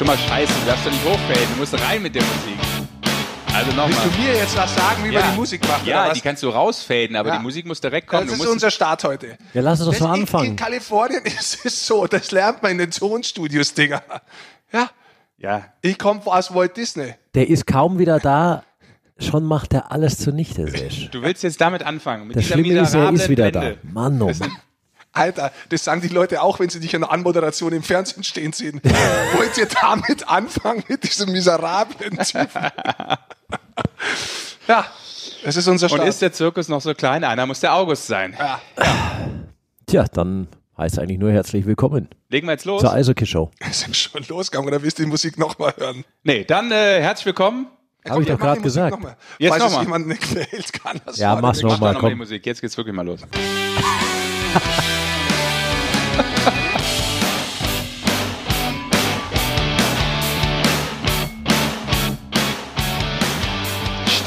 schon mal scheiße. Du darfst doch nicht hochfaden. Du musst rein mit der Musik. Also Willst nochmal. du mir jetzt was sagen, wie Ja. man die Musik macht? Ja, oder die kannst du rausfaden, aber Ja. die Musik muss direkt kommen. Das Du ist musst unser Start heute. Ja, lass uns doch Das so in, in anfangen. Kalifornien ist es so, das lernt man in den Tonstudios, Digga. Ja, ja, ich komme aus Walt Disney. Der ist kaum wieder da, schon macht er alles zunichte, Sesh. du willst jetzt damit anfangen. Mit Das dieser Schlimme ist, er ist wieder Blende. da. Mann, oh Mann. Alter, das sagen die Leute auch, wenn sie dich in der Anmoderation im Fernsehen stehen sehen. Wollt ihr damit anfangen, mit diesem miserablen Typen? ja, das ist unser Und Start. ist der Zirkus noch so klein? Einer muss der August sein. ja. Tja, dann heißt eigentlich nur herzlich willkommen Legen wir jetzt los? zur Eishockey-Show. Wir sind schon losgegangen, oder willst du die Musik nochmal hören? Nee, dann äh, herzlich willkommen. Ja, Hab ich doch Musik gesagt. Noch mal. Jetzt Falls noch es mal. jemandem nicht gefällt, kann das Ja, mach's den noch Mach mal, doch noch mal die. Musik. Jetzt geht's wirklich mal los.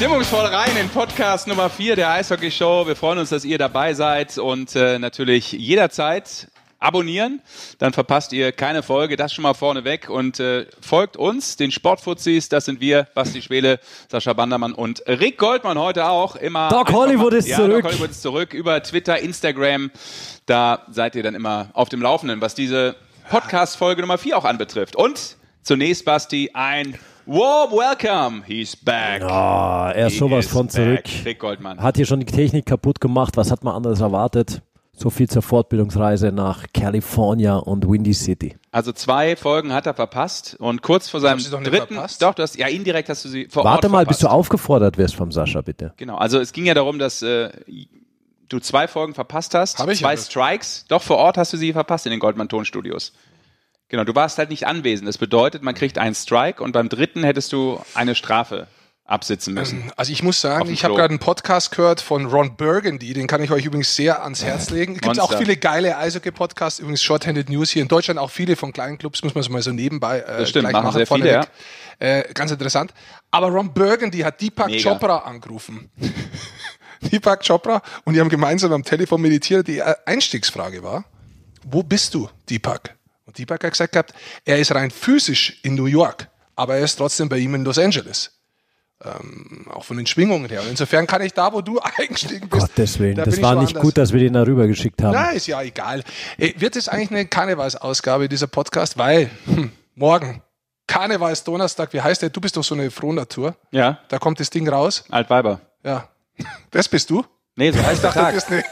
Stimmungsvoll rein in Podcast Nummer 4 der Eishockey Show. Wir freuen uns, dass ihr dabei seid und äh, natürlich jederzeit abonnieren. Dann verpasst ihr keine Folge. Das schon mal vorneweg und äh, folgt uns, den Sportfuzis. Das sind wir, Basti Schwele, Sascha Bandermann und Rick Goldmann heute auch. Immer Doc Hollywood mal- ist ja, zurück. Doc Hollywood ist zurück über Twitter, Instagram. Da seid ihr dann immer auf dem Laufenden, was diese Podcast-Folge Nummer 4 auch anbetrifft. Und zunächst, Basti, ein warm Welcome. He's back. Ah, er ist He sowas is von zurück. Rick Goldmann. Hat hier schon die Technik kaputt gemacht. Was hat man anderes erwartet? So viel zur Fortbildungsreise nach California und Windy City. Also zwei Folgen hat er verpasst und kurz vor seinem dritten, verpasst? doch, du hast, ja indirekt hast du sie vor Warte Ort mal, verpasst. bis du aufgefordert wirst vom Sascha, bitte. Genau, also es ging ja darum, dass äh, du zwei Folgen verpasst hast, Hab ich zwei ja. Strikes, doch vor Ort hast du sie verpasst in den Goldman Tonstudios. Genau, du warst halt nicht anwesend. Das bedeutet, man kriegt einen Strike und beim dritten hättest du eine Strafe absitzen müssen. Also ich muss sagen, ich habe gerade einen Podcast gehört von Ron Burgundy, den kann ich euch übrigens sehr ans Herz legen. Es gibt auch viele geile Eishockey-Podcasts, übrigens Shorthanded News hier in Deutschland, auch viele von kleinen Clubs, muss man so mal so nebenbei äh, Das stimmt, gleich machen sehr viele, vorneweg. Äh, ganz interessant. Aber Ron Burgundy hat Deepak Mega. Chopra angerufen. Deepak Chopra und die haben gemeinsam am Telefon meditiert. Die äh, Einstiegsfrage war, wo bist du, Deepak? Und Deepak hat gesagt gehabt, er ist rein physisch in New York, aber er ist trotzdem bei ihm in Los Angeles. Ähm, auch von den Schwingungen her. Und insofern kann ich da, wo du eingestiegen bist. Gottes Willen, da das war nicht gut, dass wir den da rüber geschickt haben. Na, ist ja egal. Äh, Wird es eigentlich eine Karnevalsausgabe dieser Podcast? Weil, hm, morgen, Karnevalsdonnerstag, wie heißt der? Du bist doch so eine Frohnatur. Ja, Da kommt das Ding raus. Altweiber. Ja. Das bist du? Nee, so heißt der dachte, du Tag. bist eine,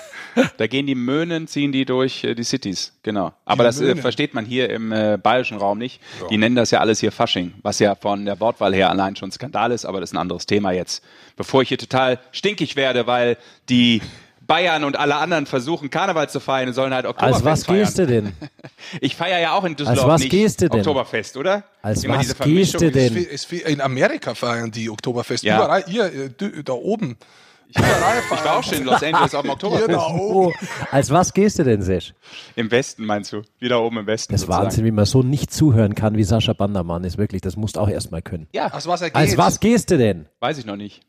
Da gehen die Möhnen, ziehen die durch äh, die Cities. Genau. Aber Die das äh, versteht man hier im äh, bayerischen Raum nicht. Die nennen das ja alles hier Fasching, was ja von der Wortwahl her allein schon Skandal ist, aber das ist ein anderes Thema jetzt. Bevor ich hier total stinkig werde, weil die Bayern und alle anderen versuchen, Karneval zu feiern, sollen halt Oktoberfest Als was feiern. gehst du denn? Ich feiere ja auch in Düsseldorf Als was nicht gehst du denn? Oktoberfest, oder? Als Immer was diese gehst du denn? ist ist in Amerika feiern die Oktoberfest. Ja. Überall, ihr, äh, da oben. Feiern. Ich war auch schon in Los Angeles auf dem Oktoberfest. Oh, als was gehst du denn, Sesh? Im Westen meinst du? Wieder oben im Westen. Das ist Wahnsinn, wie man so nicht zuhören kann wie Sascha Bandermann. Ist wirklich, das musst du auch erstmal können. Ja, Als was er geht. Als was gehst du denn? weiß ich noch nicht.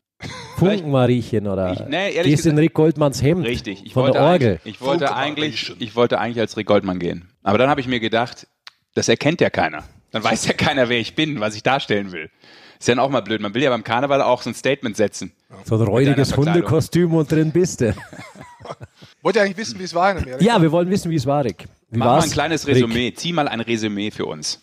Funkenmariechen oder Ich- nee, gehst in gesagt- Rick Goldmanns Hemd Richtig. Ich von wollte der Orgel. Eigentlich, ich, wollte eigentlich, ich wollte eigentlich als Rick Goldmann gehen. Aber dann habe ich mir gedacht, das erkennt ja keiner. Dann weiß ja keiner, wer ich bin, was ich darstellen will. Ist ja dann auch mal blöd. Man will ja beim Karneval auch so ein Statement setzen. So ein räudiges. Hundekostüm und drin bist du. Wollt ihr eigentlich wissen, wie es war in Amerika? Ja, wir wollen wissen, wie es war, Rick. Wie Mach mal war's? ein kleines Rick? Resümee. Zieh mal ein Resümee für uns.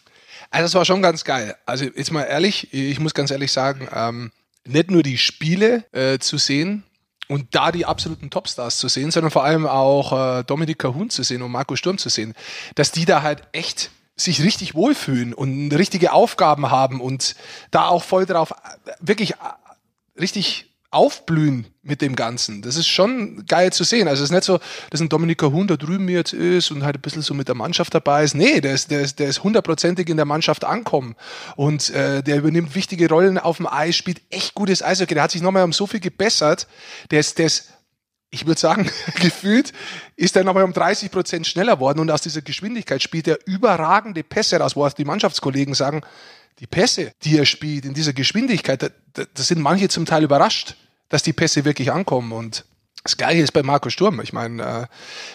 Also das war schon ganz geil. Also jetzt mal ehrlich, ich muss ganz ehrlich sagen, ähm, nicht nur die Spiele äh, zu sehen und da die absoluten Topstars zu sehen, sondern vor allem auch äh, Dominik Cahun zu sehen und Marco Sturm zu sehen, dass die da halt echt sich richtig wohlfühlen und richtige Aufgaben haben und da auch voll drauf äh, wirklich äh, richtig aufblühen mit dem Ganzen. Das ist schon geil zu sehen. Also es ist nicht so, dass ein Dominik Huhn da drüben jetzt ist und halt ein bisschen so mit der Mannschaft dabei ist. Nee, der ist, der ist, der ist hundertprozentig in der Mannschaft ankommen. Und äh, der übernimmt wichtige Rollen auf dem Eis, spielt echt gutes Eishockey. Der hat sich nochmal um so viel gebessert. Der ist, der ist ich würde sagen, gefühlt ist er nochmal um 30 Prozent schneller worden und aus dieser Geschwindigkeit spielt er überragende Pässe raus, wo auch die Mannschaftskollegen sagen, die Pässe, die er spielt in dieser Geschwindigkeit, da, da, sind manche zum Teil überrascht, dass die Pässe wirklich ankommen und Das gleiche ist bei Marco Sturm. Ich meine, äh,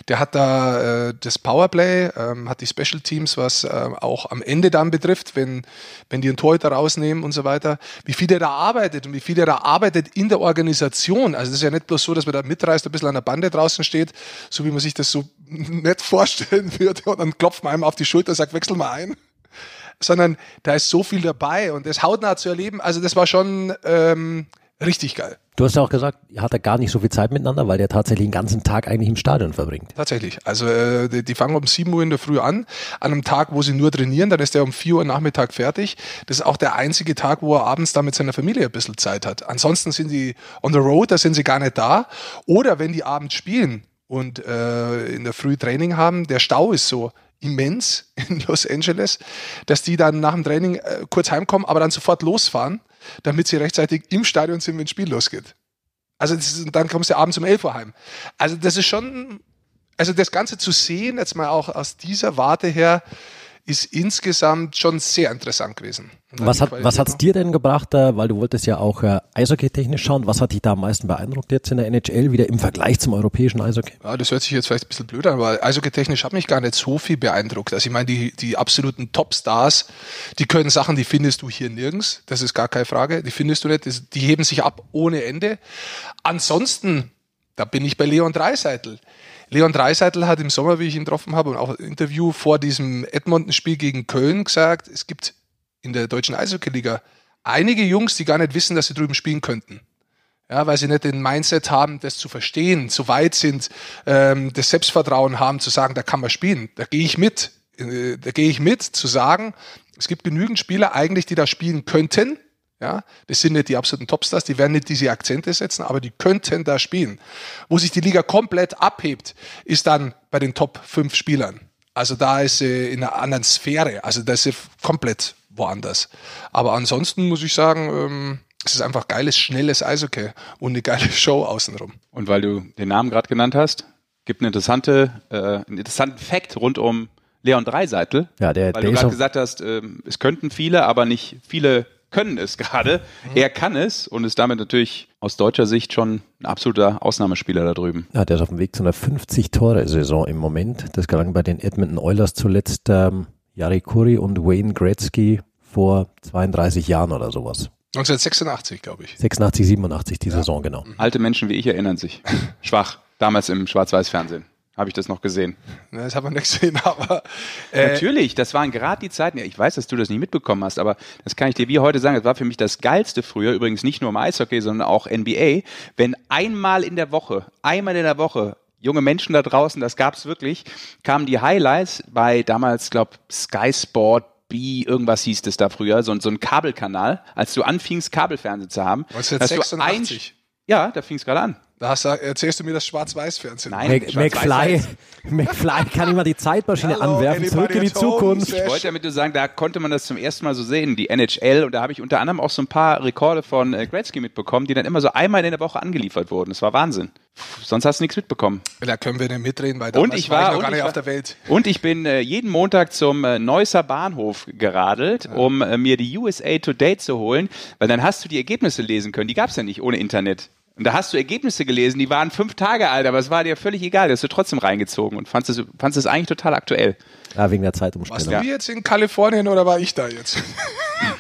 der hat da äh, das Powerplay, ähm, hat die Special Teams, was äh, auch am Ende dann betrifft, wenn, wenn die einen Torhüter rausnehmen und so weiter. Wie viel der da arbeitet und wie viel der da arbeitet in der Organisation. Also das ist ja nicht bloß so, dass man da mitreißt, ein bisschen an der Bande draußen steht, so wie man sich das so nett vorstellen würde und dann klopft man einem auf die Schulter und sagt, wechsel mal ein. Sondern da ist so viel dabei und das hautnah zu erleben, also das war schon ähm, richtig geil. Du hast ja auch gesagt, ihr hattet gar nicht so viel Zeit miteinander, weil der tatsächlich den ganzen Tag eigentlich im Stadion verbringt. Tatsächlich. Also äh, die, die fangen um 7 Uhr in der Früh an, an einem Tag, wo sie nur trainieren, dann ist er um 4 Uhr Nachmittag fertig. Das ist auch der einzige Tag, wo er abends da mit seiner Familie ein bisschen Zeit hat. Ansonsten sind die on the road, da sind sie gar nicht da. Oder wenn die abends spielen und äh, in der Früh Training haben, der Stau ist so immens in Los Angeles, dass die dann nach dem Training äh, kurz heimkommen, aber dann sofort losfahren damit sie rechtzeitig im Stadion sind, wenn das Spiel losgeht. Also ist, dann kommst du abends um 11 Uhr heim. Also das ist schon, also das Ganze zu sehen, jetzt mal auch aus dieser Warte her, ist insgesamt schon sehr interessant gewesen. Was hat was hat's dir denn gebracht, weil du wolltest ja auch äh, Eishockey-technisch schauen, was hat dich da am meisten beeindruckt jetzt in der NHL wieder im Vergleich zum europäischen Eishockey? Ja, das hört sich jetzt vielleicht ein bisschen blöd an, aber Eishockey-technisch hat mich gar nicht so viel beeindruckt. Also ich meine, die, die absoluten Topstars, die können Sachen, die findest du hier nirgends, das ist gar keine Frage, die findest du nicht, die heben sich ab ohne Ende. Ansonsten, da bin ich bei Leon Dreiseitel. Leon Dreiseitel hat im Sommer, wie ich ihn getroffen habe, und auch ein Interview vor diesem Edmonton-Spiel gegen Köln gesagt, es gibt in der deutschen Eishockey-Liga einige Jungs, die gar nicht wissen, dass sie drüben spielen könnten. Ja, weil sie nicht den Mindset haben, das zu verstehen, so weit sind, ähm, das Selbstvertrauen haben, zu sagen, da kann man spielen. Da gehe ich mit. Äh, da gehe ich mit, zu sagen, es gibt genügend Spieler eigentlich, die da spielen könnten, ja, das sind nicht die absoluten Topstars, die werden nicht diese Akzente setzen, aber die könnten da spielen. Wo sich die Liga komplett abhebt, ist dann bei den Top 5 Spielern. Also da ist sie in einer anderen Sphäre. Also da ist sie komplett woanders. Aber ansonsten muss ich sagen, ähm, es ist einfach geiles, schnelles Eishockey und eine geile Show außenrum. Und weil du den Namen gerade genannt hast, gibt eine interessante, äh, einen interessanten Fact rund um Leon Dreiseitel. Ja, der, weil der du gerade gesagt hast, äh, es könnten viele, aber nicht viele können es gerade. Er kann es und ist damit natürlich aus deutscher Sicht schon ein absoluter Ausnahmespieler da drüben. ja, der ist auf dem Weg zu einer 50-Tore-Saison im Moment. Das gelang bei den Edmonton Oilers zuletzt ähm, Jari Kurri und Wayne Gretzky vor 32 Jahren oder sowas. 1986, glaube ich. 86, 87 die Saison, genau. Alte Menschen wie ich erinnern sich. Schwach. Damals im Schwarz-Weiß-Fernsehen habe ich das noch gesehen. Ne, Das hat man nicht gesehen, aber äh, Natürlich, das waren gerade die Zeiten, ich weiß, dass du das nicht mitbekommen hast, aber das kann ich dir wie heute sagen, das war für mich das Geilste früher, übrigens nicht nur im Eishockey, sondern auch NBA, wenn einmal in der Woche, einmal in der Woche junge Menschen da draußen, das gab's wirklich, kamen die Highlights bei damals, glaub, Sky Sport, B, irgendwas hieß das da früher, so, so ein Kabelkanal, als du anfingst, Kabelfernsehen zu haben. hast du ein, 1986. ja, da fing es gerade an. Da hast du, erzählst du mir das Schwarz-Weiß-Fernsehen. Nein. Mac, McFly, McFly kann immer die Zeitmaschine Hello, anwerfen, zurück in die? Zukunft. Ich wollte damit nur sagen, da konnte man das zum ersten Mal so sehen, die NHL, und da habe ich unter anderem auch so ein paar Rekorde von äh, Gretzky mitbekommen, die dann immer so einmal in der Woche angeliefert wurden. Das war Wahnsinn. Puh, sonst hast du nichts mitbekommen. Da können wir nicht mitreden, weil Und damals ich war, ich noch und gar ich nicht war, auf der Welt. Und ich bin äh, jeden Montag zum äh, Neusser Bahnhof geradelt, um äh, mir die USA Today zu holen, weil dann hast du die Ergebnisse lesen können. Die gab es ja nicht ohne Internet. Und da hast du Ergebnisse gelesen, die waren fünf Tage alt, aber es war dir völlig egal. Die hast du trotzdem reingezogen und fandest es, fandest es eigentlich total aktuell. Ja, wegen der Warst Zeitumstellung. du jetzt in Kalifornien oder war ich da jetzt?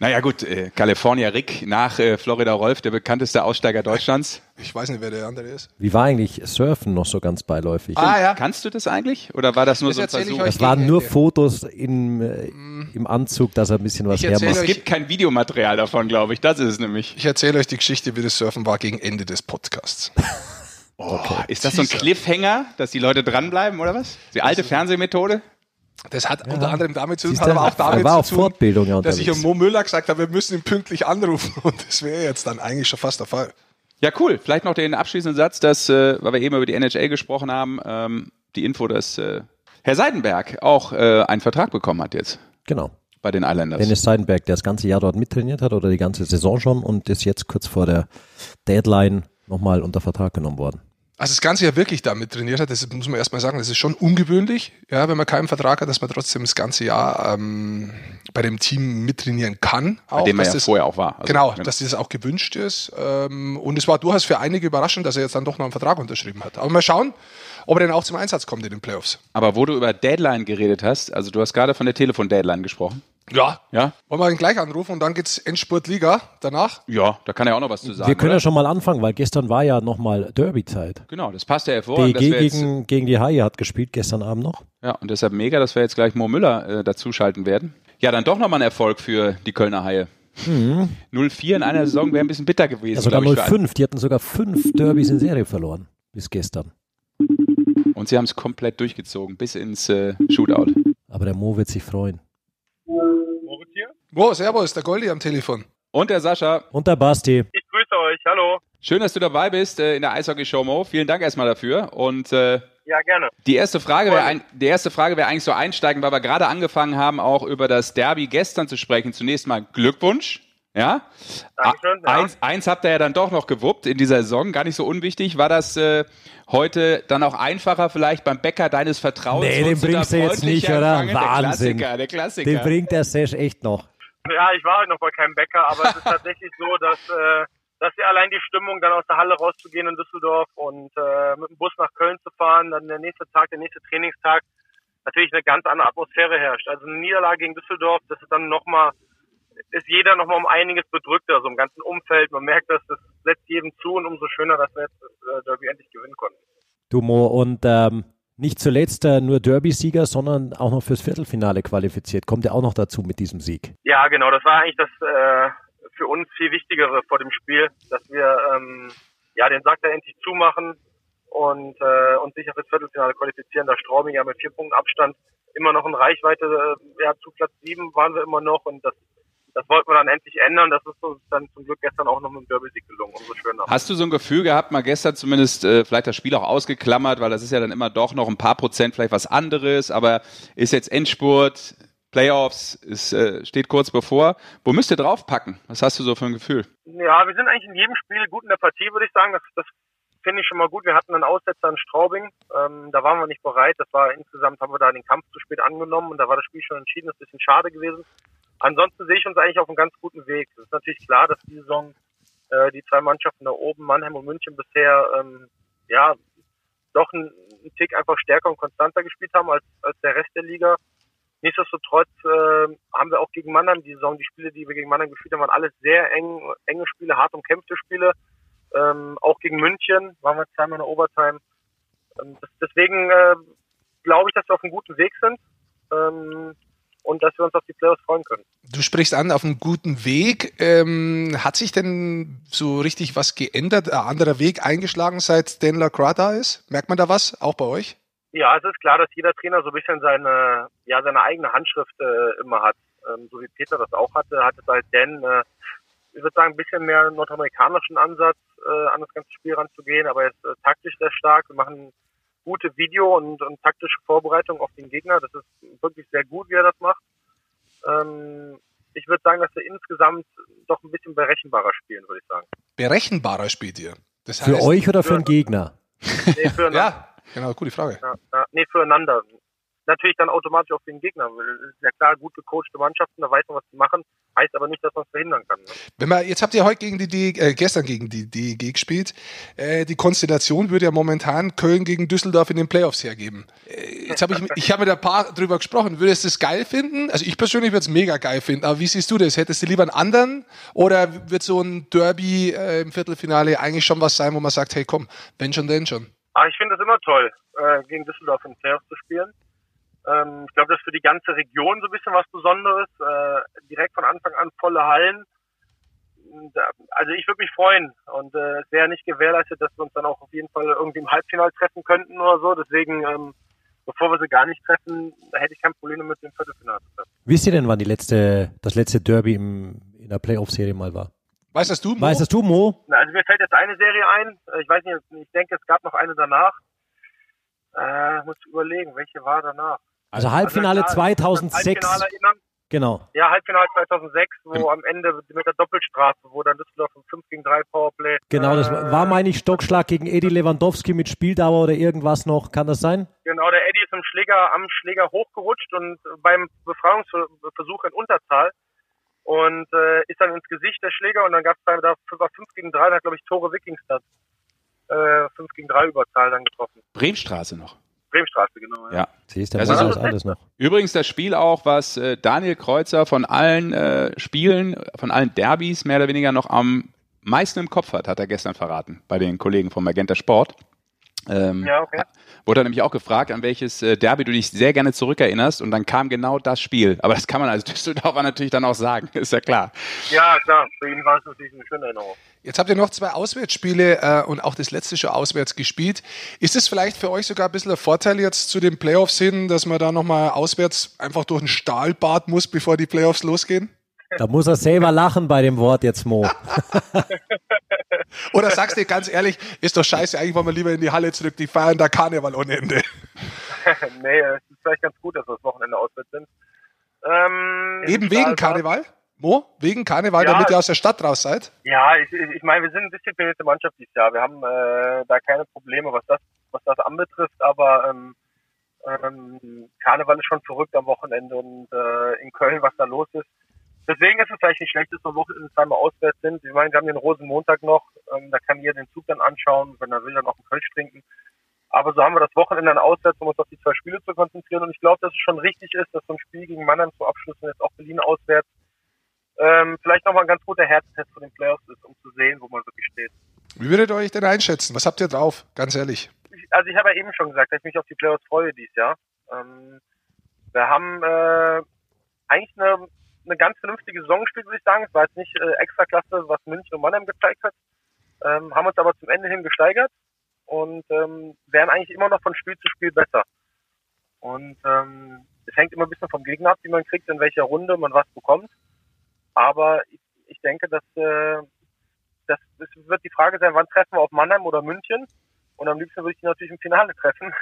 Naja gut, äh, California Rick nach äh, Florida Rolf, der bekannteste Aussteiger Deutschlands. Ich weiß nicht, wer der andere ist. Wie war eigentlich Surfen noch so ganz beiläufig? Ah ja. Kannst du das eigentlich? Oder war das nur Das so ein Versuch? Es waren nur Ende. Fotos in, äh, im Anzug, dass er ein bisschen was hermacht. Es gibt kein Videomaterial davon, glaube ich. Das ist es nämlich. Ich erzähle euch die Geschichte, wie das Surfen war gegen Ende des Podcasts. Oh, ist das so ein. Cliffhanger, dass die Leute dranbleiben oder was? Die alte Fernsehmethode? Das hat unter anderem damit zu tun, Siehst hat aber auch damit war auf zu tun, Fortbildung ja dass ich am Mo Müller gesagt habe, wir müssen ihn pünktlich anrufen. Und das wäre jetzt dann eigentlich schon fast der Fall. Ja, cool. Vielleicht noch den abschließenden Satz, dass, äh, weil wir eben über die NHL gesprochen haben, ähm, die Info, dass äh, Herr Seidenberg auch äh, einen Vertrag bekommen hat jetzt Genau. bei den Islanders. Dennis Seidenberg, der das ganze Jahr dort mittrainiert hat oder die ganze Saison schon und ist jetzt kurz vor der Deadline nochmal unter Vertrag genommen worden. Also das ganze Jahr wirklich damit trainiert hat, das muss man erstmal sagen, das ist schon ungewöhnlich, ja, wenn man keinen Vertrag hat, dass man trotzdem das ganze Jahr ähm, bei dem Team mittrainieren kann. Auch, bei dem er ja das, vorher auch war. Also, genau, dass das auch gewünscht ist. Ähm, und es war durchaus für einige überraschend, dass er jetzt dann doch noch einen Vertrag unterschrieben hat. Aber mal schauen, ob er denn auch zum Einsatz kommt in den Playoffs. Aber wo du über Deadline geredet hast, also du hast gerade von der Telefon-Deadline gesprochen. Ja. Ja? Wollen wir ihn gleich anrufen und dann geht's Endspurt-Liga danach? Ja, da kann er auch noch was zu sagen. Wir können oder? ja schon mal anfangen, weil gestern war ja nochmal Derby-Zeit. Genau, das passt ja hervorragend. DG gegen, gegen die Haie hat gespielt gestern Abend noch. Ja, und deshalb mega, dass wir jetzt gleich Mo Müller äh, dazuschalten werden. Ja, dann doch nochmal ein Erfolg für die Kölner Haie. 0-4 in einer Saison wäre ein bisschen bitter gewesen. Mhm. Ja, sogar glaub ich, für 0-5. Die hatten sogar fünf Derbys in Serie verloren bis gestern. Und sie haben es komplett durchgezogen, bis ins äh, Shootout. Aber der Mo wird sich freuen. Moritz hier. Wo, servus, der Goldi am Telefon. Und der Sascha, Und der Basti. Ich grüße euch. Hallo. schön, dass du dabei bist äh, in der Eishockey-Show, Mo. Vielen Dank erstmal dafür. Und äh, Ja, gerne. Die erste Frage wäre ein, die erste Frage wäre eigentlich so einsteigen, weil wir gerade angefangen haben, auch über das Derby gestern zu sprechen. Zunächst mal Glückwunsch. Ja. Dankeschön, A- ja. Eins, eins habt ihr ja dann doch noch gewuppt in dieser Saison, gar nicht so unwichtig. War das äh, heute dann auch einfacher vielleicht beim Bäcker deines Vertrauens? Nee, den bringst du jetzt nicht, oder? empfangen? Wahnsinn. Der Klassiker, der Klassiker. Den bringt der Sesh echt noch. Ja, ich war heute noch bei keinem Bäcker, aber es ist tatsächlich so, dass, äh, dass ja allein die Stimmung, dann aus der Halle rauszugehen in Düsseldorf und äh, mit dem Bus nach Köln zu fahren, dann der nächste Tag, der nächste Trainingstag, natürlich eine ganz andere Atmosphäre herrscht. Also eine Niederlage gegen Düsseldorf, das ist dann nochmal, ist jeder nochmal um einiges bedrückter, so im ganzen Umfeld. Man merkt, dass das setzt jedem zu und umso schöner, dass wir jetzt das äh, Derby endlich gewinnen konnten. Du Mo. Und ähm, nicht zuletzt äh, nur Derby-Sieger, sondern auch noch fürs Viertelfinale qualifiziert. Kommt ja auch noch dazu mit diesem Sieg. Ja, genau. Das war eigentlich das äh, für uns viel Wichtigere vor dem Spiel, dass wir ähm, ja den Sack da endlich zumachen und äh, uns sicher fürs Viertelfinale qualifizieren. Da Straubing ja mit vier Punkten Abstand immer noch in Reichweite, äh, ja zu Platz sieben waren wir immer noch und das das wollten wir dann endlich ändern. Das ist uns dann zum Glück gestern auch noch mit dem Derby-Sieg gelungen. Umso schöner. Hast du so ein Gefühl gehabt, mal gestern zumindest äh, vielleicht das Spiel auch ausgeklammert, weil das ist ja dann immer doch noch ein paar Prozent vielleicht was anderes, aber ist jetzt Endspurt, Playoffs, es äh, steht kurz bevor. Wo müsst ihr draufpacken? Was hast du so für ein Gefühl? Ja, wir sind eigentlich in jedem Spiel gut in der Partie, würde ich sagen. Das, das finde ich schon mal gut. Wir hatten einen Aussetzer in Straubing. Ähm, da waren wir nicht bereit. Das war insgesamt haben wir da den Kampf zu spät angenommen und da war das Spiel schon entschieden. Das ist ein bisschen schade gewesen. Ansonsten sehe ich uns eigentlich auf einem ganz guten Weg. Es ist natürlich klar, dass die Saison äh, die zwei Mannschaften da oben, Mannheim und München, bisher ähm, ja doch einen, Tick einfach stärker und konstanter gespielt haben als, als der Rest der Liga. Nichtsdestotrotz äh, haben wir auch gegen Mannheim die Saison, die Spiele, die wir gegen Mannheim gespielt haben, waren alles sehr eng, enge Spiele, hart umkämpfte Spiele. Ähm, auch gegen München waren wir zweimal in der Overtime. Ähm, das, deswegen äh, glaube ich, dass wir auf einem guten Weg sind ähm, und dass wir uns auf die Playoffs freuen können. Du sprichst an, auf einem guten Weg. Ähm, hat sich denn so richtig was geändert, ein anderer Weg eingeschlagen, seit Stan Lacroix da ist? Merkt man da was, auch bei euch? Ja, es ist klar, dass jeder Trainer so ein bisschen seine, ja, seine eigene Handschrift äh, immer hat. Ähm, so wie Peter das auch hatte, hat es halt Dan, äh, ich würde sagen, ein bisschen mehr nordamerikanischen Ansatz äh, an das ganze Spiel ranzugehen, aber jetzt äh, taktisch sehr stark. Wir machen gute Video- und, und taktische Vorbereitung auf den Gegner. Das ist wirklich sehr gut, wie er das macht. Ähm, ich würde sagen, dass wir insgesamt doch ein bisschen berechenbarer spielen, würde ich sagen. Berechenbarer spielt ihr. Das Für heißt, euch oder für den Gegner? Nee, füreinander. Ja, genau, gute Frage. Ja, ja, nee, füreinander. Natürlich dann automatisch auf den Gegner. weil Es ist ja klar, gut gecoachte Mannschaften, da weiß man, was sie machen. Heißt aber nicht, dass man es verhindern kann. Ne? Wenn man, jetzt habt ihr heute gegen die, DEG, äh, gestern gegen die DEG gespielt. Äh, die Konstellation würde ja momentan Köln gegen Düsseldorf in den Playoffs hergeben. Äh, jetzt habe ich, ich habe mit ein paar drüber gesprochen. Würdest du es geil finden? Also ich persönlich würde es mega geil finden. Aber wie siehst du das? Hättest du lieber einen anderen? Oder wird so ein Derby äh, im Viertelfinale eigentlich schon was sein, wo man sagt, hey komm, wenn schon, denn schon? Aber ich finde es immer toll, äh, gegen Düsseldorf in Playoffs zu spielen. Ähm, ich glaube, das ist für die ganze Region so ein bisschen was Besonderes. Äh, direkt von Anfang an volle Hallen. Da- Also ich würde mich freuen und äh, es wäre nicht gewährleistet, dass wir uns dann auch auf jeden Fall irgendwie im Halbfinale treffen könnten oder so. Deswegen, ähm, bevor wir sie gar nicht treffen, da hätte ich kein Problem damit, im Viertelfinale zu treffen. Wisst ihr denn, wann die letzte, das letzte Derby im, in der Playoff-Serie mal war? Weißt das du? Mo? Weißt das du, Mo? Na, Also mir fällt jetzt eine Serie ein. Äh, Ich weiß nicht, ich denke, es gab noch eine danach. Äh, muss überlegen, welche war danach. Also Halbfinale an 2006. Halbfinale. Genau. Ja, Halbfinale 2006, wo am Ende mit der Doppelstrafe, wo dann Düsseldorf im 5 gegen 3 Powerplay. Genau, das äh, war, meine ich, Stockschlag gegen Edi Lewandowski mit Spieldauer oder irgendwas noch. Kann das sein? Genau, der Eddie ist im Schläger, am Schläger hochgerutscht und beim Befreiungsversuch in Unterzahl und äh, ist dann ins Gesicht der Schläger und dann gab es da war 5 gegen 3, da hat glaube ich Tore Wikingstad äh, 5 gegen 3 Überzahl dann getroffen. Bremstraße noch. Bremenstraße, genau. Ja. Siehst du, Das ist so- alles noch. Übrigens das Spiel auch, was äh, Daniel Kreuzer von allen äh, Spielen, von allen Derbys mehr oder weniger noch am meisten im Kopf hat, hat er gestern verraten bei den Kollegen vom Magenta Sport. Ähm, Ja, okay. Wurde er nämlich auch gefragt, an welches äh, Derby du dich sehr gerne zurückerinnerst und dann kam genau das Spiel. Aber das kann man als Düsseldorfer natürlich dann auch sagen, ist ja klar. Ja, klar, für ihn war es natürlich eine schöne Erinnerung. Jetzt habt ihr noch zwei Auswärtsspiele äh, und auch das letzte schon auswärts gespielt. Ist es vielleicht für euch sogar ein bisschen ein Vorteil jetzt zu den Playoffs hin, dass man da nochmal auswärts einfach durch ein Stahlbad muss, bevor die Playoffs losgehen? Da muss er selber lachen bei dem Wort jetzt, Mo. Oder sagst du ganz ehrlich, ist doch scheiße, eigentlich wollen wir lieber in die Halle zurück, die feiern da Karneval ohne Ende. nee, es ist vielleicht ganz gut, dass wir das Wochenende auswärts sind. Ähm, Eben wegen Karneval? Mo? Wegen Karneval, Ja. damit ihr aus der Stadt raus seid? Ja, ich, ich meine, wir sind eine disziplinierte Mannschaft dieses Jahr. Wir haben äh, da keine Probleme, was das, was das anbetrifft, aber ähm, ähm, Karneval ist schon verrückt am Wochenende und äh, in Köln, was da los ist. Deswegen ist es vielleicht nicht schlecht, dass wir Wochenende zweimal auswärts sind. Ich meine, wir haben den Rosenmontag noch, ähm, da kann jeder den Zug dann anschauen, wenn er will, dann auch einen Kölsch trinken. Aber so haben wir das Wochenende dann auswärts, um uns auf die zwei Spiele zu konzentrieren. Und ich glaube, dass es schon richtig ist, dass so ein Spiel gegen Mannheim zum Abschluss und jetzt auch Berlin auswärts ähm, vielleicht nochmal ein ganz guter Herztest für den Playoffs ist, um zu sehen, wo man wirklich steht. Wie würdet ihr euch denn einschätzen? Was habt ihr drauf? Ganz ehrlich. Ich, also ich habe ja eben schon gesagt, dass ich mich auf die Playoffs freue dieses Jahr. Ähm, wir haben äh, eigentlich eine, eine ganz vernünftige Saison gespielt, würde ich sagen. Es war jetzt nicht äh, extra klasse, was München und Mannheim gezeigt hat. Ähm, haben uns aber zum Ende hin gesteigert und ähm, werden eigentlich immer noch von Spiel zu Spiel besser. Und ähm, es hängt immer ein bisschen vom Gegner ab, wie man kriegt, in welcher Runde man was bekommt. Aber ich, ich denke, dass äh, das, das wird die Frage sein, wann treffen wir auf Mannheim oder München? Und am liebsten würde ich die natürlich im Finale treffen.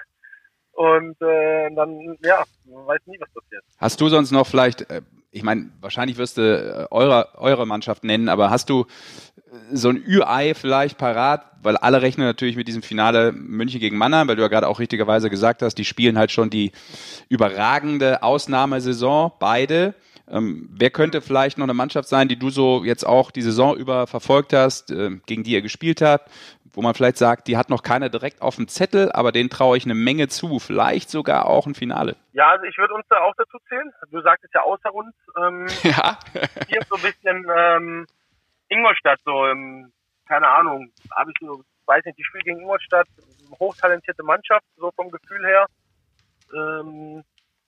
Und äh, dann, ja, man weiß nie, was passiert. Hast du sonst noch vielleicht, äh, ich meine, wahrscheinlich wirst du äh, eure, eure Mannschaft nennen, aber hast du äh, so ein Ü-Ei vielleicht parat, weil alle rechnen natürlich mit diesem Finale München gegen Mannheim, weil du ja gerade auch richtigerweise gesagt hast, die spielen halt schon die überragende Ausnahmesaison, beide. Ähm, wer könnte vielleicht noch eine Mannschaft sein, die du so jetzt auch die Saison über verfolgt hast, äh, gegen die ihr gespielt habt, wo man vielleicht sagt, die hat noch keiner direkt auf dem Zettel, aber denen traue ich eine Menge zu, vielleicht sogar auch ein Finale. Ja, also ich würde uns da auch dazu zählen. Du sagtest ja außer uns. Ähm, Ja. hier ist so ein bisschen ähm, Ingolstadt, so, ähm, keine Ahnung, habe ich so, weiß nicht, die Spiele gegen Ingolstadt, hochtalentierte Mannschaft, so vom Gefühl her. Ähm,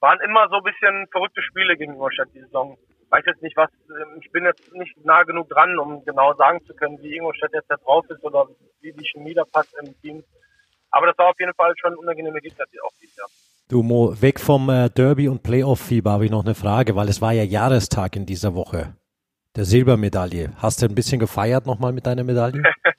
waren immer so ein bisschen verrückte Spiele gegen Ingolstadt die Saison. Weiß jetzt nicht, was, ähm, ich bin jetzt nicht nah genug dran, um genau sagen zu können, wie Ingolstadt jetzt da drauf ist oder wie die Chemie da passt im Team. Aber das war auf jeden Fall schon ein unangenehme Gegner, die auch dieses Jahr. Du Mo, weg vom äh, Derby und Playoff-Fieber habe ich noch eine Frage, weil es war ja Jahrestag in dieser Woche. Der Silbermedaille. Hast du ein bisschen gefeiert nochmal mit deiner Medaille?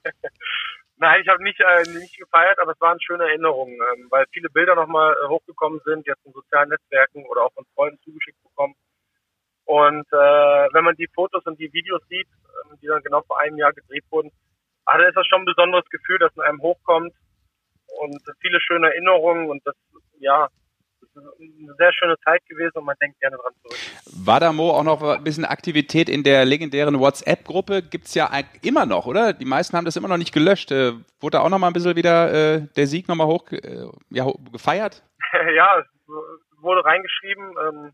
Nein, ich habe nicht, äh, nicht gefeiert, aber es waren schöne Erinnerungen, ähm, weil viele Bilder nochmal äh, hochgekommen sind, jetzt in sozialen Netzwerken oder auch von Freunden zugeschickt bekommen. Und äh, wenn man die Fotos und die Videos sieht, ähm, die dann genau vor einem Jahr gedreht wurden, dann ist das schon ein besonderes Gefühl, das in einem hochkommt und viele schöne Erinnerungen und das, ja, eine sehr schöne Zeit gewesen und man denkt gerne dran zurück. War da Mo auch noch ein bisschen Aktivität in der legendären WhatsApp-Gruppe? Gibt's ja eigentlich immer noch, oder? Die meisten haben das immer noch nicht gelöscht. Äh, wurde da auch noch mal ein bisschen wieder äh, der Sieg nochmal hoch äh, ja, gefeiert? ja, es wurde reingeschrieben, ähm,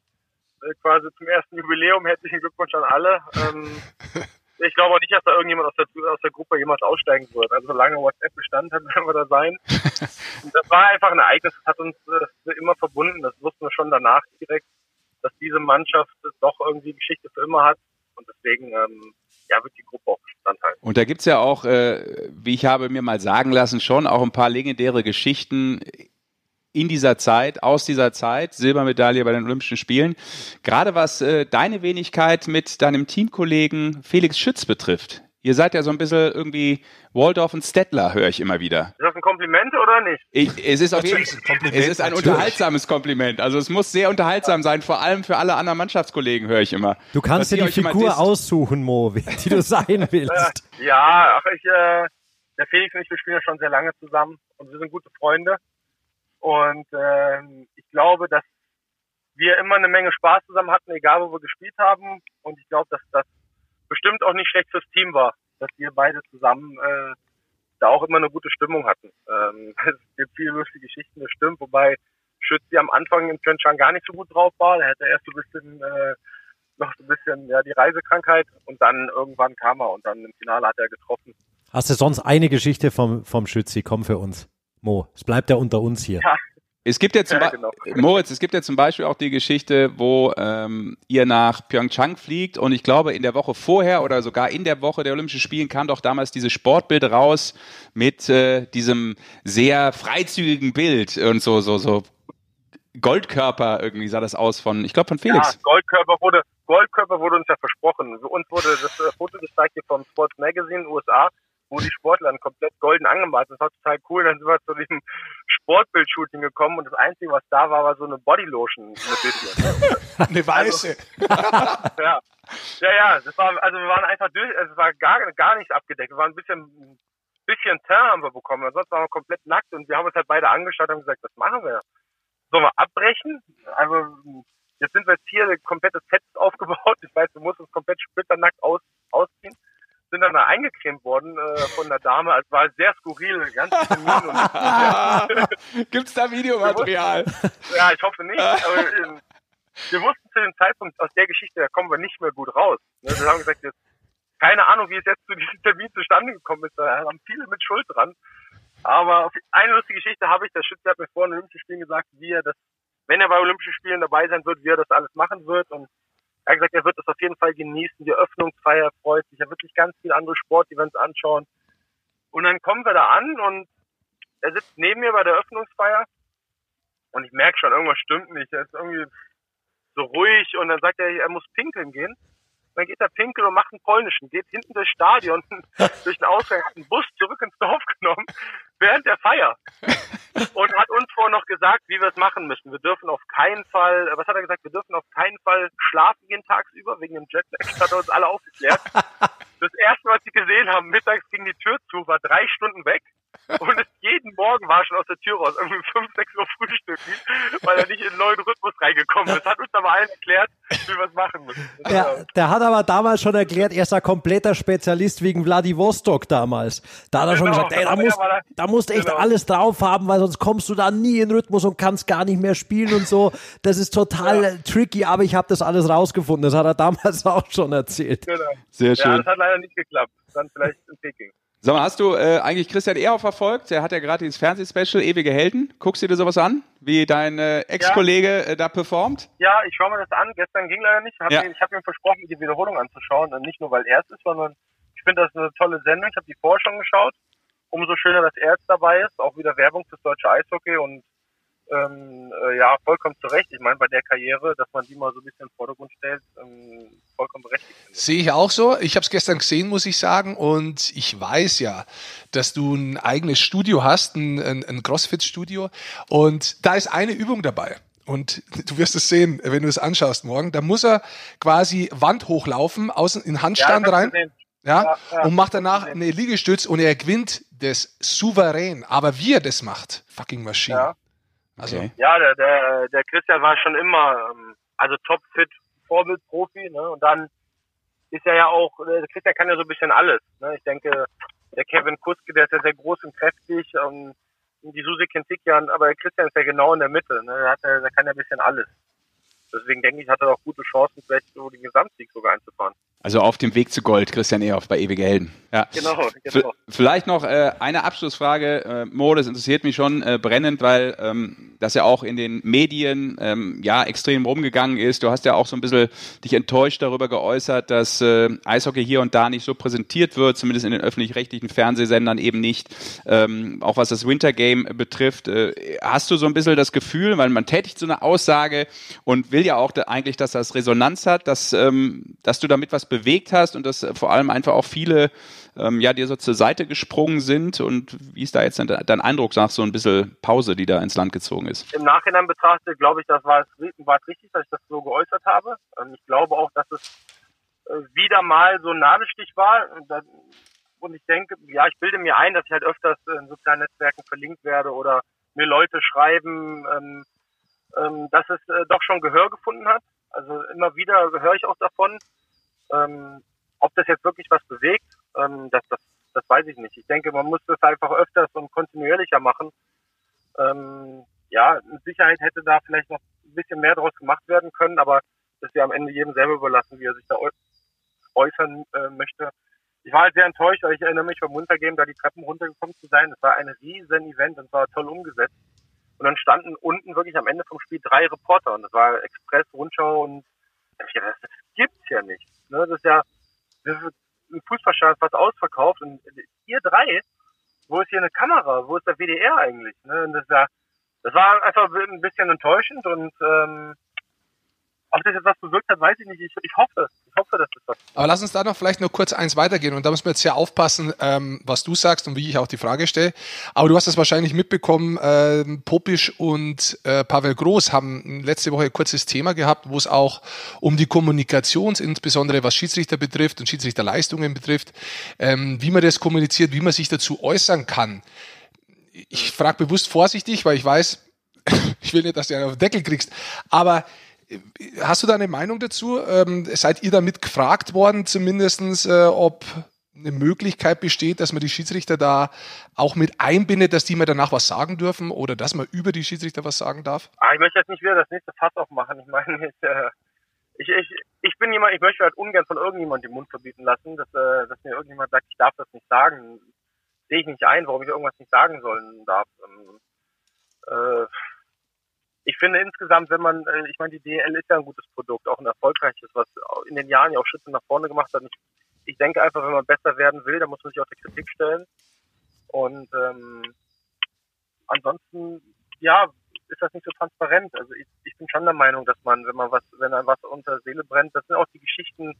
äh, quasi zum ersten Jubiläum, herzlichen Glückwunsch an alle. Ähm, ich glaube auch nicht, dass da irgendjemand aus der, aus der Gruppe jemals aussteigen wird. Also solange WhatsApp Bestand hat, werden wir da sein. Das war einfach ein Ereignis, das hat uns äh, immer verbunden. Das wussten wir schon danach direkt, dass diese Mannschaft doch irgendwie Geschichte für immer hat. Und deswegen ähm, ja, wird die Gruppe auch Bestand halten. Und da gibt's ja auch, äh, wie ich habe mir mal sagen lassen, schon auch ein paar legendäre Geschichten in dieser Zeit, aus dieser Zeit, Silbermedaille bei den Olympischen Spielen. Gerade was äh, deine Wenigkeit mit deinem Teamkollegen Felix Schütz betrifft. Ihr seid ja so ein bisschen irgendwie Waldorf und Stettler, höre ich immer wieder. Ist das ein Kompliment oder nicht? Ich, es ist auf jeden Kompliment, es ist ein natürlich. unterhaltsames Kompliment. Also es muss sehr unterhaltsam sein, vor allem für alle anderen Mannschaftskollegen, höre ich immer. Du kannst dir die Figur aussuchen, Mo, die du sein willst. Ja, ach, ich, äh, der Felix und ich, wir spielen ja schon sehr lange zusammen und wir sind gute Freunde. Und ähm, ich glaube, dass wir immer eine Menge Spaß zusammen hatten, egal wo wir gespielt haben. Und ich glaube, dass das bestimmt auch nicht schlecht fürs Team war, dass wir beide zusammen äh, da auch immer eine gute Stimmung hatten. Ähm, es gibt viele lustige Geschichten, das stimmt, wobei Schützi am Anfang im Pyeongchang gar nicht so gut drauf war. Er hatte erst so ein bisschen äh, noch so ein bisschen ja die Reisekrankheit und dann irgendwann kam er und dann im Finale hat er getroffen. Hast du sonst eine Geschichte vom, vom Schützi? Komm für uns. Mo, es bleibt ja unter uns hier. Ja, Es gibt ja zum Ja, genau. Moritz, es gibt ja zum Beispiel auch die Geschichte, wo ähm, ihr nach Pyeongchang fliegt und ich glaube in der Woche vorher oder sogar in der Woche der Olympischen Spielen kam doch damals dieses Sportbild raus mit äh, diesem sehr freizügigen Bild und so so so Goldkörper irgendwie sah das aus von ich glaube von Felix. Ja, Goldkörper wurde, Goldkörper wurde uns ja versprochen. Uns wurde das äh, Foto gezeigt hier vom Sports Magazine USA, wo die Sportler dann komplett golden angemalt sind. Das war total cool. Dann sind wir zu diesem Sportbild-Shooting gekommen und das Einzige, was da war, war so eine Bodylotion. Bisschen. Eine weiße. ja. ja, ja, das war, also wir waren einfach durch, also es war gar, gar nichts abgedeckt. Wir waren ein bisschen, ein bisschen Teint haben wir bekommen. Ansonsten waren wir komplett nackt und wir haben uns halt beide angeschaut und haben gesagt, was machen wir? Sollen wir abbrechen? Also, jetzt sind wir jetzt hier, ein komplettes Set aufgebaut. Ich weiß, du musst uns komplett splitternackt aus, ausziehen. Sind dann da eingecremt worden äh, von der Dame. Es war sehr skurril, ganz und Gibt's da Videomaterial? ja, ich hoffe nicht. Aber ähm, wir wussten zu dem Zeitpunkt aus der Geschichte, da kommen wir nicht mehr gut raus. Ne, Wir haben gesagt, jetzt, keine Ahnung, wie es jetzt zu diesem Termin zustande gekommen ist. Da haben viele mit Schuld dran. Aber eine lustige Geschichte habe ich, der Schütze hat mir vor den Olympischen Spielen gesagt, wie er das, wenn er bei Olympischen Spielen dabei sein wird, wie er das alles machen wird. Und er hat gesagt, er wird das auf jeden Fall genießen. Die Öffnungsfeier freut sich. Er wird sich ganz viele andere Sportevents anschauen. Und dann kommen wir da an und er sitzt neben mir bei der Öffnungsfeier und ich merke schon, irgendwas stimmt nicht. Er ist irgendwie so ruhig und dann sagt er, er muss pinkeln gehen. Dann geht er pinkeln und macht einen polnischen, geht hinten durchs Stadion, durch den Ausgang, hat einen Bus zurück ins Dorf genommen, während der Feier. Und hat uns vorher noch gesagt, wie wir es machen müssen. Wir dürfen auf keinen Fall, was hat er gesagt, wir dürfen auf keinen Fall schlafen gehen tagsüber, wegen dem Jetlag. Das hat er uns alle aufgeklärt. Das erste, was sie gesehen haben, mittags ging die Tür zu, war drei Stunden weg. Und es jeden Morgen war er schon aus der Tür raus, irgendwie fünf, sechs Uhr frühstücken, weil er nicht in den neuen Rhythmus reingekommen ist. Hat uns aber allen erklärt, wie wir es machen müssen. Der, der hat aber damals schon erklärt, er ist ein kompletter Spezialist wegen Vladivostok damals. Da hat er schon Genau, gesagt, ey, da ja, musst, da- da musst du echt genau. alles drauf haben, weil sonst kommst du da nie in Rhythmus und kannst gar nicht mehr spielen und so. Das ist total äh, tricky, aber ich habe das alles rausgefunden. Das hat er damals auch schon erzählt. Genau. Sehr Ja, schön. das hat leider nicht geklappt. Dann vielleicht in Peking. Sag mal, hast du äh, eigentlich Christian Ehrhoff verfolgt? Der hat ja gerade dieses Fernsehspecial Ewige Helden. Guckst du dir sowas an, wie dein äh, Ex-Kollege äh, da performt? Ja, ich schaue mir das an. Gestern ging leider nicht. Hab Ja. mir, ich habe mir versprochen, die Wiederholung anzuschauen. Und nicht nur, weil er es ist, sondern ich finde das eine tolle Sendung. Ich habe die vorher schon geschaut. Umso schöner, dass er jetzt dabei ist. Auch wieder Werbung fürs deutsche Eishockey. Und ähm, äh, ja, vollkommen zu Recht. Ich meine, bei der Karriere, dass man die mal so ein bisschen in den Vordergrund stellt, ähm, vollkommen berechtigt. Sehe ich auch so. Ich habe es gestern gesehen, muss ich sagen. Und ich weiß ja, dass du ein eigenes Studio hast, ein, ein, ein CrossFit-Studio. Und da ist eine Übung dabei. Und du wirst es sehen, wenn du es anschaust morgen. Da muss er quasi Wand hochlaufen, außen in Handstand Ja, rein. Ja, ja. und macht danach eine Liegestütz und er gewinnt das souverän. Aber wie er das macht, fucking Maschine. Ja. Also, Okay. Ja, der, der, der Christian war schon immer, ähm, also topfit, Vorbildprofi, ne? Und dann ist er ja auch, äh, der Christian kann ja so ein bisschen alles. Ne? Ich denke, der Kevin Kuske, der ist ja sehr groß und kräftig, ähm, die Susi Kintikian, aber der Christian ist ja genau in der Mitte, ne? Der, hat ja, der kann ja ein bisschen alles. Deswegen denke ich, hat er auch gute Chancen, vielleicht so den Gesamtsieg sogar einzufahren. Also auf dem Weg zu Gold, Christian Ehrhoff bei Ewige Helden. Ja. Genau, genau. Vielleicht noch äh, eine Abschlussfrage, äh, Mo, das interessiert mich schon äh, brennend, weil ähm, das ja auch in den Medien ähm, ja extrem rumgegangen ist. Du hast ja auch so ein bisschen dich enttäuscht darüber geäußert, dass äh, Eishockey hier und da nicht so präsentiert wird, zumindest in den öffentlich-rechtlichen Fernsehsendern eben nicht. Ähm, auch was das Wintergame betrifft, äh, hast du so ein bisschen das Gefühl, weil man tätigt so eine Aussage und will ja auch da eigentlich, dass das Resonanz hat, dass, ähm, dass du damit was bewegt hast und dass vor allem einfach auch viele ähm, ja dir so zur Seite gesprungen sind und wie ist da jetzt dein Eindruck nach so ein bisschen Pause, die da ins Land gezogen ist? Im Nachhinein betrachtet, glaube ich, das war es, war es richtig, dass ich das so geäußert habe. Ähm, ich glaube auch, dass es äh, wieder mal so ein Nadelstich war. Und ich denke, ja, ich bilde mir ein, dass ich halt öfters in sozialen Netzwerken verlinkt werde oder mir Leute schreiben, ähm, ähm, dass es äh, doch schon Gehör gefunden hat. Also immer wieder höre ich auch davon. Ähm, ob das jetzt wirklich was bewegt, ähm, das, das, das weiß ich nicht. Ich denke, man muss das einfach öfters und kontinuierlicher machen. Ähm, ja, mit Sicherheit hätte da vielleicht noch ein bisschen mehr draus gemacht werden können, aber das ist ja am Ende jedem selber überlassen, wie er sich da äußern äh, möchte. Ich war halt sehr enttäuscht, weil ich erinnere mich beim Runtergehen, da die Treppen runtergekommen zu sein. Es war ein riesen Event und war toll umgesetzt. Und dann standen unten wirklich am Ende vom Spiel drei Reporter und das war Express, Rundschau und das, das gibt's ja nicht. Ne? Das ist ja das ist ein Fußballstadion fast ausverkauft und ihr drei, wo ist hier eine Kamera? Wo ist der WDR eigentlich? Ne? Und das, ja, das war einfach ein bisschen enttäuschend und ähm, ob das jetzt was bewirkt hat, weiß ich nicht. Ich, ich hoffe, ich hoffe, dass das was. Aber lass uns da noch vielleicht nur kurz eins weitergehen. Und da müssen wir jetzt sehr aufpassen, ähm, was du sagst und wie ich auch die Frage stelle. Aber du hast es wahrscheinlich mitbekommen, äh, Popisch und äh, Pavel Groß haben letzte Woche ein kurzes Thema gehabt, wo es auch um die Kommunikation, insbesondere was Schiedsrichter betrifft und Schiedsrichterleistungen betrifft, ähm, wie man das kommuniziert, wie man sich dazu äußern kann. Ich frage bewusst vorsichtig, weil ich weiß, ich will nicht, dass du einen auf den Deckel kriegst, aber Hast du da eine Meinung dazu? Ähm, seid ihr damit gefragt worden, zumindest, äh, ob eine Möglichkeit besteht, dass man die Schiedsrichter da auch mit einbindet, dass die mir danach was sagen dürfen oder dass man über die Schiedsrichter was sagen darf? Ah, ich möchte jetzt nicht wieder das nächste Fass aufmachen. Ich meine, ich, äh, ich, ich, ich bin jemand, ich möchte halt ungern von irgendjemandem den Mund verbieten lassen, dass, äh, dass mir irgendjemand sagt, ich darf das nicht sagen. Sehe ich nicht ein, warum ich irgendwas nicht sagen sollen darf. Ähm, äh, ich finde insgesamt, wenn man, äh, ich meine, die DL ist ja ein gutes Produkt, auch ein erfolgreiches, was in den Jahren ja auch Schritte nach vorne gemacht hat. Ich, ich denke einfach, wenn man besser werden will, dann muss man sich auch der Kritik stellen. Und ähm, ansonsten, ja, ist das nicht so transparent. Also ich, ich bin schon der Meinung, dass man, wenn man was, wenn einem was unter Seele brennt, das sind auch die Geschichten,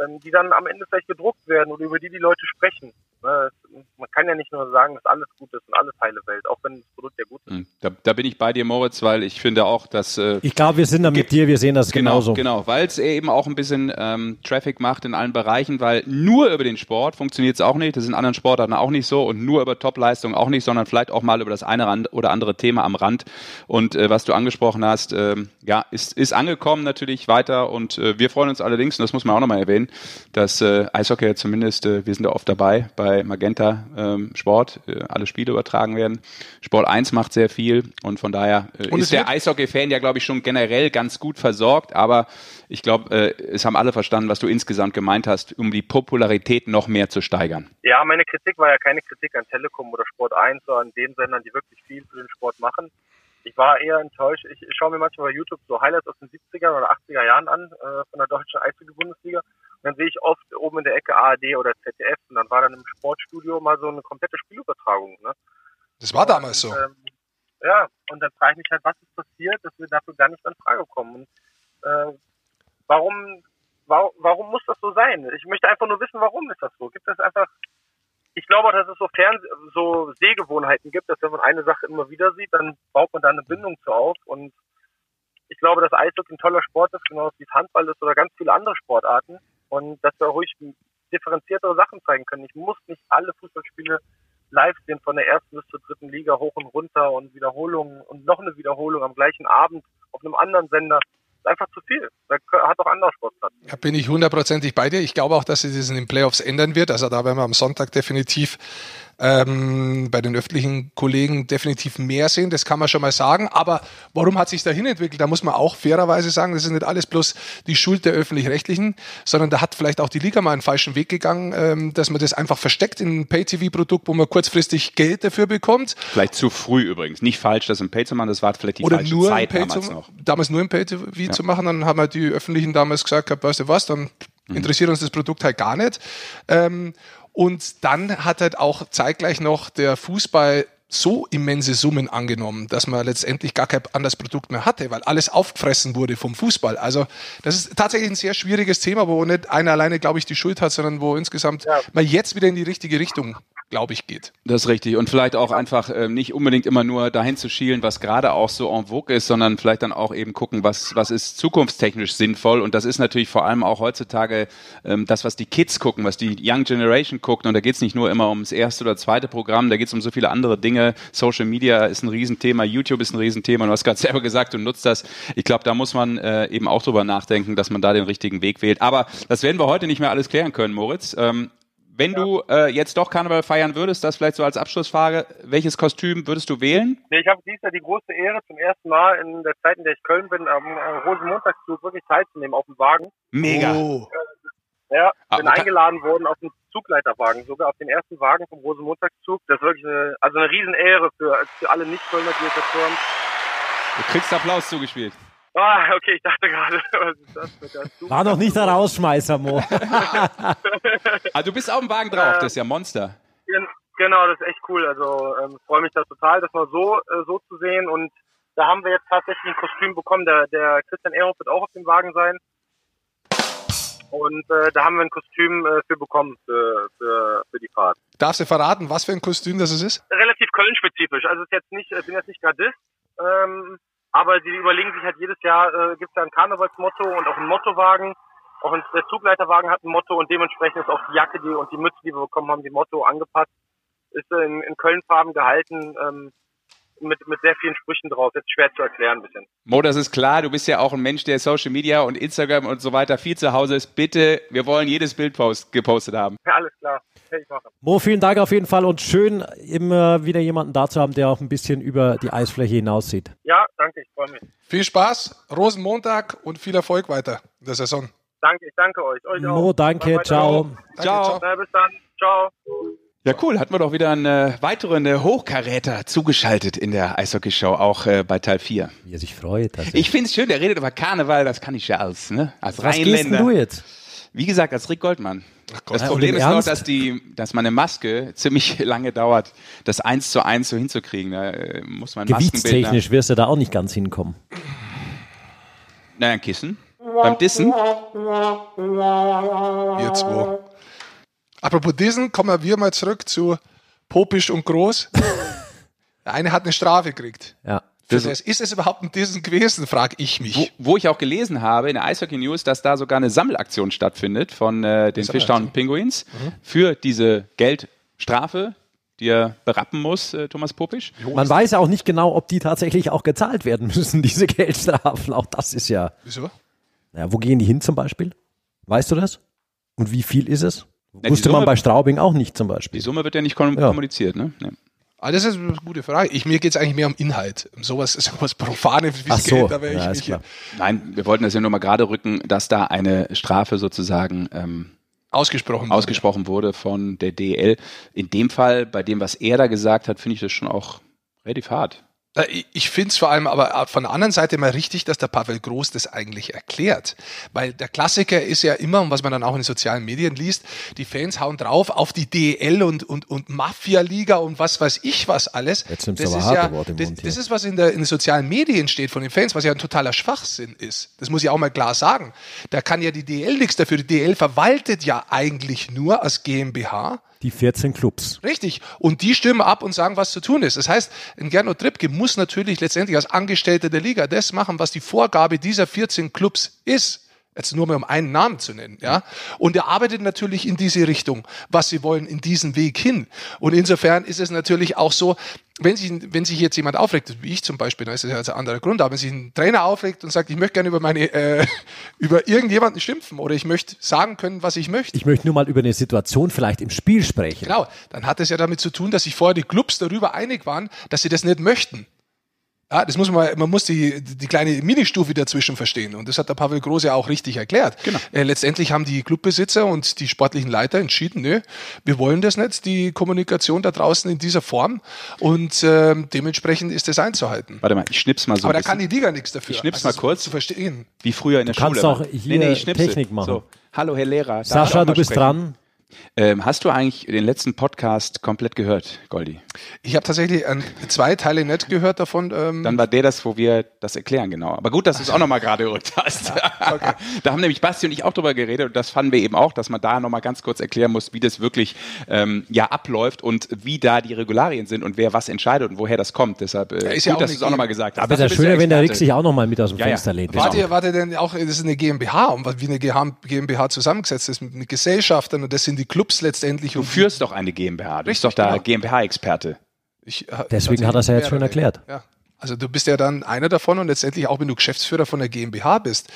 ähm, die dann am Ende vielleicht gedruckt werden oder über die die Leute sprechen. Ne? Man kann ja nicht nur sagen, dass alles gut ist und alles heile Welt, auch wenn das Produkt ja gut ist. Hm, da, da bin ich bei dir, Moritz, weil ich finde auch, dass... Äh, ich glaube, wir sind da mit dir, wir sehen das genau, genauso. Genau, weil es eben auch ein bisschen ähm, Traffic macht in allen Bereichen, weil nur über den Sport funktioniert es auch nicht, das sind anderen Sportarten auch nicht so und nur über Topleistung auch nicht, sondern vielleicht auch mal über das eine oder andere Thema am Rand. Und äh, was du angesprochen hast, äh, ja, ist, ist angekommen natürlich weiter und äh, wir freuen uns allerdings, und das muss man auch nochmal erwähnen, dass äh, Eishockey zumindest, äh, wir sind da oft dabei, bei Magenta ähm, Sport, äh, alle Spiele übertragen werden. Sport 1 macht sehr viel und von daher äh, ist der Eishockey-Fan ja, glaube ich, schon generell ganz gut versorgt, aber ich glaube, äh, es haben alle verstanden, was du insgesamt gemeint hast, um die Popularität noch mehr zu steigern. Ja, meine Kritik war ja keine Kritik an Telekom oder Sport 1, sondern an den Sendern, die wirklich viel für den Sport machen ich war eher enttäuscht. Ich, ich schaue mir manchmal bei YouTube so Highlights aus den 70er oder 80er Jahren an äh, von der deutschen Eishockey-Bundesliga. Dann sehe ich oft oben in der Ecke ARD oder ZDF und dann war dann im Sportstudio mal so eine komplette Spielübertragung. Ne? Das war damals und, so. Ähm, ja, und dann frage ich mich halt, was ist passiert, dass wir dafür gar nicht in Frage kommen. Und, äh, warum, warum, warum muss das so sein? Ich möchte einfach nur wissen, warum ist das so? Gibt es einfach ich glaube auch, dass es so Fern so Sehgewohnheiten gibt, dass wenn man eine Sache immer wieder sieht, dann baut man da eine Bindung zu auf. Und ich glaube, dass Eishockey ein toller Sport ist, genauso wie es Handball ist oder ganz viele andere Sportarten. Und dass wir ruhig differenziertere Sachen zeigen können. Ich muss nicht alle Fußballspiele live sehen, von der ersten bis zur dritten Liga hoch und runter und Wiederholungen und noch eine Wiederholung am gleichen Abend auf einem anderen Sender einfach zu viel. Da hat auch anderer Sport Platz. Ja, bin ich hundertprozentig bei dir. Ich glaube auch, dass sich das in den Playoffs ändern wird. Also da werden wir am Sonntag definitiv ähm, bei den öffentlichen Kollegen definitiv mehr sehen, das kann man schon mal sagen. Aber warum hat sich dahin entwickelt? Da muss man auch fairerweise sagen, das ist nicht alles bloß die Schuld der öffentlich-rechtlichen, sondern da hat vielleicht auch die Liga mal einen falschen Weg gegangen, ähm, dass man das einfach versteckt in ein Pay-TV-Produkt, wo man kurzfristig Geld dafür bekommt. Vielleicht zu früh übrigens. Nicht falsch, das im Pay zu machen, das war vielleicht die Oder falsche nur Zeit damals zu, noch. Damals nur im Pay-TV ja. zu machen, dann haben halt die Öffentlichen damals gesagt, weißt du was, dann mhm. interessiert uns das Produkt halt gar nicht. Ähm, und dann hat halt auch zeitgleich noch der Fußball so immense Summen angenommen, dass man letztendlich gar kein anderes Produkt mehr hatte, weil alles aufgefressen wurde vom Fußball. Also das ist tatsächlich ein sehr schwieriges Thema, wo nicht einer alleine, glaube ich, die Schuld hat, sondern wo insgesamt ja. man jetzt wieder in die richtige Richtung glaube ich, geht. Das ist richtig. Und vielleicht auch einfach äh, nicht unbedingt immer nur dahin zu schielen, was gerade auch so en vogue ist, sondern vielleicht dann auch eben gucken, was, was ist zukunftstechnisch sinnvoll. Und das ist natürlich vor allem auch heutzutage ähm, das, was die Kids gucken, was die Young Generation guckt. Und da geht es nicht nur immer ums erste oder zweite Programm, da geht es um so viele andere Dinge. Social Media ist ein Riesenthema, YouTube ist ein Riesenthema. Du hast gerade selber gesagt, du nutzt das. Ich glaube, da muss man äh, eben auch drüber nachdenken, dass man da den richtigen Weg wählt. Aber das werden wir heute nicht mehr alles klären können, Moritz. Ähm, wenn ja. du äh, jetzt doch Karneval feiern würdest, das vielleicht so als Abschlussfrage, welches Kostüm würdest du wählen? Nee, ich habe dieses Jahr die große Ehre, zum ersten Mal in der Zeit, in der ich Köln bin, am Rosenmontagszug wirklich teilzunehmen auf dem Wagen. Mega. Oh. Ja, ah, bin okay. eingeladen worden auf den Zugleiterwagen, sogar auf den ersten Wagen vom Rosenmontagszug. Das ist wirklich eine, also eine Riesenehre für, für alle Nicht-Kölner, die jetzt dazu haben. Du kriegst Applaus zugespielt. Ah, okay, ich dachte gerade, was ist das der War noch nicht der Rausschmeißer, Mo. ah, du bist auf dem Wagen drauf, das ist ja Monster. Genau, das ist echt cool. Also ähm, freue mich da total, das mal so, äh, so zu sehen. Und da haben wir jetzt tatsächlich ein Kostüm bekommen. Der, der Christian Ehrhoff wird auch auf dem Wagen sein. Und äh, da haben wir ein Kostüm äh, für bekommen für, für, für die Fahrt. Darfst du verraten, was für ein Kostüm das ist? Relativ Köln-spezifisch. Also es ist jetzt nicht, ich bin jetzt nicht Gardist, ähm, aber sie überlegen sich halt jedes Jahr, äh, gibt es da ein Karnevalsmotto und auch einen Mottowagen. Auch der Zugleiterwagen hat ein Motto und dementsprechend ist auch die Jacke die, und die Mütze, die wir bekommen haben, die Motto angepasst. Ist in, in Köln-Farben gehalten. Ähm, mit, mit sehr vielen Sprüchen drauf. Jetzt schwer zu erklären ein bisschen. Mo, das ist klar. Du bist ja auch ein Mensch, der Social Media und Instagram und so weiter viel zu Hause ist. Bitte, wir wollen jedes Bild post, gepostet haben. Ja, alles klar. Hey, ich mache. Mo, vielen Dank auf jeden Fall und schön, immer wieder jemanden da zu haben, der auch ein bisschen über die Eisfläche hinaus sieht. Ja, danke, ich freue mich. Viel Spaß, Rosenmontag und viel Erfolg weiter in der Saison. Danke, ich danke euch. euch Mo, danke, ciao. Danke, ciao. ciao. bis dann. Ciao. Ja, cool. Hatten wir doch wieder eine weitere eine Hochkaräter zugeschaltet in der Eishockey-Show, auch äh, bei Teil 4. Wie er sich freut. Ich finde es schön, der redet über Karneval, das kann ich ja als, ne, als Was Rheinländer. Was du jetzt? Wie gesagt, als Rick Goldmann. Das Problem ist nur, dass, die, dass meine Maske ziemlich lange dauert, das eins zu eins so hinzukriegen. Da äh, muss man Gewichtstechnisch wirst du da auch nicht ganz hinkommen. Naja, ein Kissen. Beim Dissen. Wir zwei. Apropos diesen, kommen wir mal zurück zu Popisch und Groß. Der eine hat eine Strafe gekriegt. Ja. Das ist, ist es überhaupt ein Dissen gewesen, frage ich mich. Wo, wo, ich auch gelesen habe in der Eishockey News, dass da sogar eine Sammelaktion stattfindet von äh, den Fishtown Penguins mhm. für diese Geldstrafe, die er berappen muss, äh, Thomas Popisch. Man weiß ja auch nicht genau, ob die tatsächlich auch gezahlt werden müssen, diese Geldstrafen. Auch das ist ja. Wieso? Ja, wo gehen die hin zum Beispiel? Weißt du das? Und wie viel ist es? Ja, Wusste Summe, man bei Straubing auch nicht zum Beispiel. Die Summe wird ja nicht kommuniziert, ja. ne? Nee. Ah, das ist eine gute Frage. Ich, mir geht es eigentlich mehr um Inhalt. Um sowas, sowas Profanes wie Ach so. Da wäre ja, ich nicht Nein, wir wollten das ja nur mal gerade rücken, dass da eine Strafe sozusagen ähm, ausgesprochen, ausgesprochen wurde. wurde von der DL. In dem Fall, bei dem, was er da gesagt hat, finde ich das schon auch relativ hart. Äh, ich finde es vor allem aber von der anderen Seite mal richtig, dass der Pavel Groß das eigentlich erklärt. Weil der Klassiker ist ja immer, und was man dann auch in den sozialen Medien liest, die Fans hauen drauf auf die DL und, und, und Mafia-Liga und was weiß ich was alles. Jetzt das ist ja, das, das, ist, was in, der, in den sozialen Medien steht von den Fans, was ja ein totaler Schwachsinn ist. Das muss ich auch mal klar sagen. Da kann ja die DL nichts dafür. Die DL verwaltet ja eigentlich nur als GmbH die 14 Clubs. Richtig. Und die stimmen ab und sagen, was zu tun ist. Das heißt, ein Gernot Trippke muss natürlich letztendlich als Angestellter der Liga das machen, was die Vorgabe dieser 14 Clubs ist. Jetzt nur mal um einen Namen zu nennen, ja. Und er arbeitet natürlich in diese Richtung, was sie wollen, in diesen Weg hin. Und insofern ist es natürlich auch so, wenn sich, wenn sich jetzt jemand aufregt, wie ich zum Beispiel, dann ist das ja also ein anderer Grund, aber wenn sich ein Trainer aufregt und sagt, ich möchte gerne über meine, äh, über irgendjemanden schimpfen oder ich möchte sagen können, was ich möchte. Ich möchte nur mal über eine Situation vielleicht im Spiel sprechen. Genau, dann hat es ja damit zu tun, dass sich vorher die Clubs darüber einig waren, dass sie das nicht möchten. Ja, das muss man, man muss die, die kleine Ministufe dazwischen verstehen. Und das hat der Pavel Groß ja auch richtig erklärt. Genau. Äh, letztendlich haben die Clubbesitzer und die sportlichen Leiter entschieden, nö, wir wollen das nicht, die Kommunikation da draußen in dieser Form. Und äh, dementsprechend ist das einzuhalten. Warte mal, ich schnips mal so. Aber da kann die Liga nichts dafür. Ich schnips also mal kurz. Zu verstehen. Wie früher in der du Schule. Kannst auch hier nee, nee, Technik machen. So. Hallo, Herr Lehrer. Sascha, du bist sprechen? dran. Ähm, hast du eigentlich den letzten Podcast komplett gehört, Goldi? Ich habe tatsächlich äh, zwei Teile nicht gehört davon. Ähm Dann war der das, wo wir das erklären, genau. Aber gut, dass du es auch nochmal gerade gerückt hast. okay. da haben nämlich Basti und ich auch drüber geredet und das fanden wir eben auch, dass man da nochmal ganz kurz erklären muss, wie das wirklich ähm, ja abläuft und wie da die Regularien sind und wer was entscheidet und woher das kommt. Deshalb äh, ist gut, ja dass du es auch nochmal gesagt hast. Aber es ist schöner, wenn der Rick sich auch nochmal mit aus dem Ja, ja. Fenster lehnt. Wart ihr, wart ihr denn auch, das ist eine GmbH, und wie eine GmbH zusammengesetzt ist mit, mit Gesellschaftern und das sind die Clubs letztendlich. Du und führst doch eine GmbH. Du bist doch da genau. GmbH-Experte. äh, Deswegen hat er es ja jetzt mehrere. erklärt. Ja. Also du bist ja dann einer davon und letztendlich auch wenn du Geschäftsführer von der GmbH bist,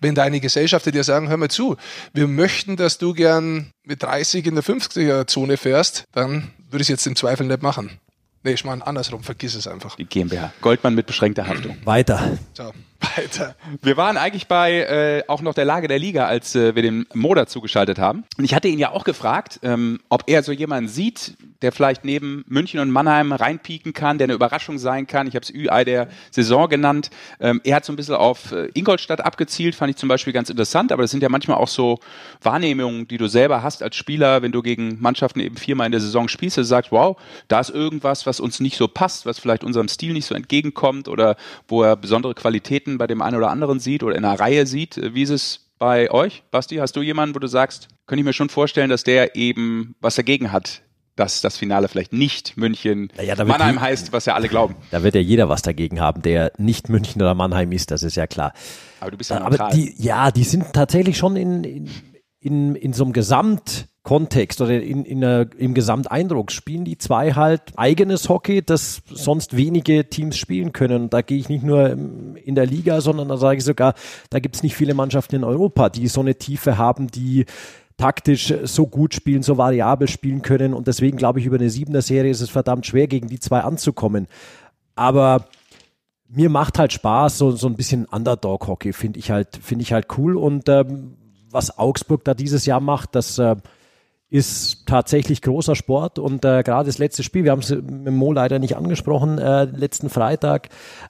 wenn deine Gesellschafter dir sagen, hör mal zu, wir möchten, dass du gern mit 30 in der 50er Zone fährst, dann würde ich es jetzt im Zweifel nicht machen. Nee, ich meine andersrum, vergiss es einfach. Die GmbH. Goldmann mit beschränkter Haftung. Weiter. So, weiter. Wir waren eigentlich bei äh, auch noch der Lage der Liga, als äh, wir den Moda zugeschaltet haben. Und ich hatte ihn ja auch gefragt, ähm, ob er so jemanden sieht, der vielleicht neben München und Mannheim reinpieken kann, der eine Überraschung sein kann. Ich habe es Ü-Ei der Saison genannt. Ähm, er hat so ein bisschen auf äh, Ingolstadt abgezielt, fand ich zum Beispiel ganz interessant. Aber das sind ja manchmal auch so Wahrnehmungen, die du selber hast als Spieler, wenn du gegen Mannschaften eben viermal in der Saison spielst, du sagst, wow, da ist irgendwas, was uns nicht so passt, was vielleicht unserem Stil nicht so entgegenkommt oder wo er besondere Qualitäten bei dem einen oder anderen sieht oder in einer Reihe sieht. Äh, Wie ist es bei euch? Basti, hast du jemanden, wo du sagst, könnte ich mir schon vorstellen, dass der eben was dagegen hat, dass das Finale vielleicht nicht München Ja, ja, Mannheim die- heißt, was ja alle glauben. Da wird ja jeder was dagegen haben, der nicht München oder Mannheim ist, das ist ja klar. Aber du bist ja Aber neutral. die, ja, die sind tatsächlich schon in, in, in, in so einem Gesamtkontext oder in, in im Gesamteindruck spielen die zwei halt eigenes Hockey, das sonst wenige Teams spielen können. Und da gehe ich nicht nur ähm, in der Liga, sondern da sage ich sogar, da gibt es nicht viele Mannschaften in Europa, die so eine Tiefe haben, die taktisch so gut spielen, so variabel spielen können. Und deswegen glaube ich, über eine Siebener Serie ist es verdammt schwer, gegen die zwei anzukommen. Aber mir macht halt Spaß, so, so ein bisschen Underdog-Hockey finde ich halt, finde ich halt cool. Und ähm, was Augsburg da dieses Jahr macht, das äh, ist tatsächlich großer Sport. Und äh, gerade das letzte Spiel, wir haben es mit Mo leider nicht angesprochen, äh, letzten Freitag,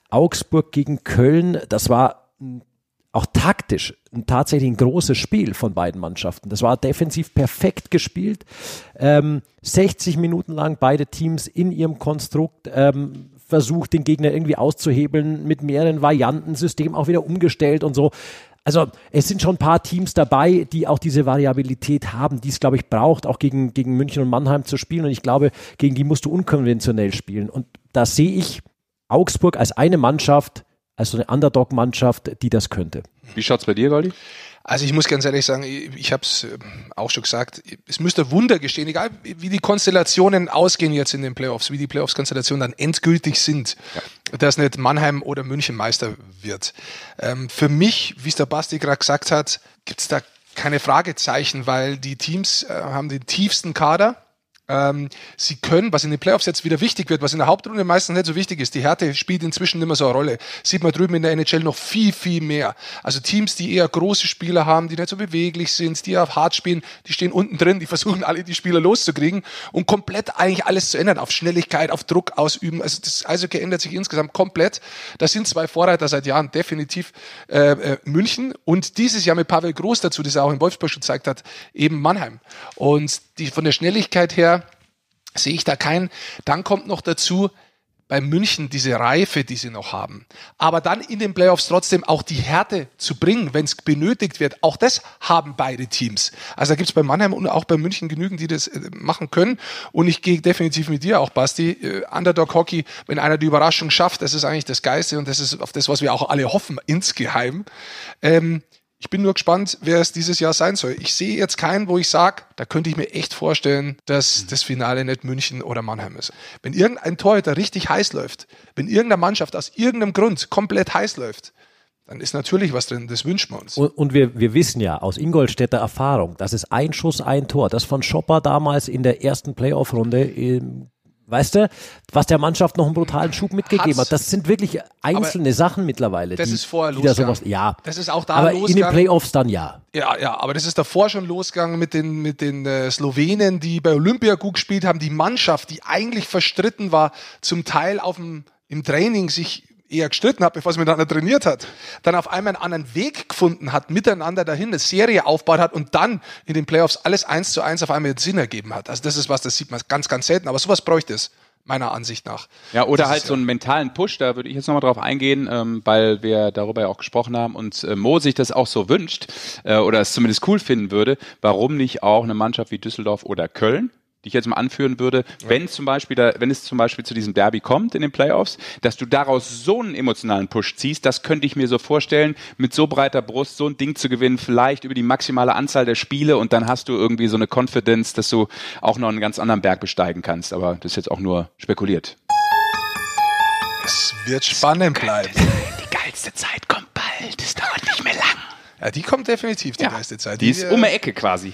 Augsburg gegen Köln, das war auch taktisch ein tatsächlich ein großes Spiel von beiden Mannschaften. Das war defensiv perfekt gespielt. Ähm, 60 Minuten lang beide Teams in ihrem Konstrukt ähm, versucht, den Gegner irgendwie auszuhebeln, mit mehreren Varianten, System auch wieder umgestellt und so. Also es sind schon ein paar Teams dabei, die auch diese Variabilität haben, die es, glaube ich, braucht, auch gegen, gegen München und Mannheim zu spielen. Und ich glaube, gegen die musst du unkonventionell spielen. Und da sehe ich Augsburg als eine Mannschaft, als so eine Underdog-Mannschaft, die das könnte. Wie schaut's bei dir, Goldi? Also ich muss ganz ehrlich sagen, ich, ich habe es auch schon gesagt, es müsste Wunder gestehen, egal wie die Konstellationen ausgehen jetzt in den Playoffs, wie die Playoffs-Konstellationen dann endgültig sind, dass nicht Mannheim oder München Meister wird. Ähm, für mich, wie es der Basti gerade gesagt hat, gibt es da keine Fragezeichen, weil die Teams äh, haben den tiefsten Kader. Ähm, sie können, was in den Playoffs jetzt wieder wichtig wird, was in der Hauptrunde meistens nicht so wichtig ist, die Härte spielt inzwischen nicht mehr so eine Rolle. Sieht man drüben in der NHL noch viel, viel mehr. Also Teams, die eher große Spieler haben, die nicht so beweglich sind, die auf hart spielen, die stehen unten drin, die versuchen alle die Spieler loszukriegen und komplett eigentlich alles zu ändern, auf Schnelligkeit, auf Druck ausüben. Also das Eishockey ändert sich insgesamt komplett. Das sind zwei Vorreiter seit Jahren, definitiv äh, äh, München und dieses Jahr mit Pavel Groß dazu, das er auch in Wolfsburg schon gezeigt hat, eben Mannheim. Und die von der Schnelligkeit her sehe ich da keinen. Dann kommt noch dazu, bei München diese Reife, die sie noch haben. Aber dann in den Playoffs trotzdem auch die Härte zu bringen, wenn es benötigt wird. Auch das haben beide Teams. Also da gibt es bei Mannheim und auch bei München genügend, die das äh, machen können. Und ich gehe definitiv mit dir auch, Basti. Äh, Underdog Hockey, wenn einer die Überraschung schafft, das ist eigentlich das Geiste und das ist auf das, was wir auch alle hoffen, insgeheim. Ähm, ich bin nur gespannt, wer es dieses Jahr sein soll. Ich sehe jetzt keinen, wo ich sage, da könnte ich mir echt vorstellen, dass das Finale nicht München oder Mannheim ist. Wenn irgendein Torhüter richtig heiß läuft, wenn irgendeine Mannschaft aus irgendeinem Grund komplett heiß läuft, dann ist natürlich was drin, das wünschen wir uns. Und, und wir, wir wissen ja aus Ingolstädter Erfahrung, das ist ein Schuss, ein Tor. Das von Schopper damals in der ersten Playoff-Runde, ähm, weißt du, was der Mannschaft noch einen brutalen Schub mitgegeben Hat's. hat. Das sind wirklich einzelne Sachen mittlerweile. Das die, ist vorher die da losgegangen. sowas, Ja, Das ist auch da aber in den losgegangen. Playoffs dann ja. Ja, ja, aber das ist davor schon losgegangen mit den, mit den äh, Slowenen, die bei Olympia gut gespielt haben. Die Mannschaft, die eigentlich verstritten war, zum Teil auf dem, im Training sich eher gestritten hat, bevor sie miteinander trainiert hat, dann auf einmal einen anderen Weg gefunden hat, miteinander dahin eine Serie aufgebaut hat und dann in den Playoffs alles eins zu eins auf einmal Sinn ergeben hat. Also das ist was, das sieht man ganz, ganz selten, aber sowas bräuchte es meiner Ansicht nach. Ja, oder halt so einen mentalen Push, da würde ich jetzt nochmal drauf eingehen, ähm, weil wir darüber ja auch gesprochen haben und äh, Mo sich das auch so wünscht äh, oder es zumindest cool finden würde, warum nicht auch eine Mannschaft wie Düsseldorf oder Köln, die ich jetzt mal anführen würde, wenn zum Beispiel da, wenn es zum Beispiel zu diesem Derby kommt in den Playoffs, dass du daraus so einen emotionalen Push ziehst, das könnte ich mir so vorstellen, mit so breiter Brust so ein Ding zu gewinnen, vielleicht über die maximale Anzahl der Spiele und dann hast du irgendwie so eine Confidence, dass du auch noch einen ganz anderen Berg besteigen kannst. Aber das ist jetzt auch nur spekuliert. Es wird spannend bleiben. Die geilste Zeit kommt bald. Es dauert nicht mehr lang. Ja, die kommt definitiv die Ja, geilste Zeit. Die ist äh, um die Ecke quasi.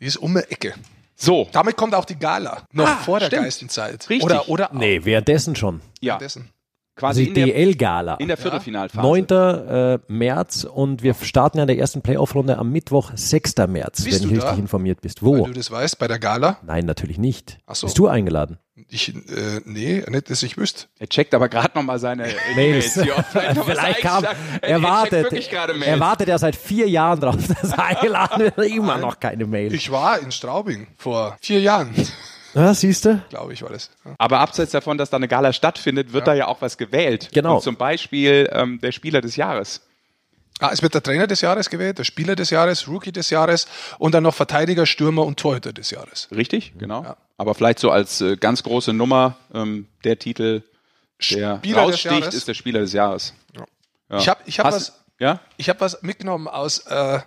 Die ist um die Ecke. So. Damit kommt auch die Gala. Noch Ah, vor der stimmt. geilsten Zeit. Richtig. Oder, oder Nee, währenddessen schon. Ja, dessen. quasi Also in die der, DL-Gala. in der Viertelfinalphase. 9. Äh, März und wir starten ja in der ersten Playoff-Runde am Mittwoch, 6. März, Bist wenn du richtig informiert bist. Weil Wo? du das weißt, bei der Gala. Nein, natürlich nicht. Ach so. Bist du eingeladen? Ich, äh, nee, nicht, dass ich wüsste. Er checkt aber gerade nochmal seine Mails. Vielleicht, kam, er wartet, er wartet ja seit vier Jahren drauf, dass er eingeladen wird, immer noch keine Mail. Ich war in Straubing vor vier Jahren, Ja, siehst du? glaube ich, war das. Ja. Aber abseits davon, dass da eine Gala stattfindet, wird da ja auch was gewählt. Genau. Und zum Beispiel ähm, der Spieler des Jahres. Ah, es wird der Trainer des Jahres gewählt, der Spieler des Jahres, Rookie des Jahres und dann noch Verteidiger, Stürmer und Torhüter des Jahres. Richtig, genau. Ja. Aber vielleicht so als äh, ganz große Nummer ähm, der Titel, der Spieler raussticht, ist der Spieler des Jahres. Ja. Ich habe ich hab Hast- was, Ja? ich hab was mitgenommen aus äh,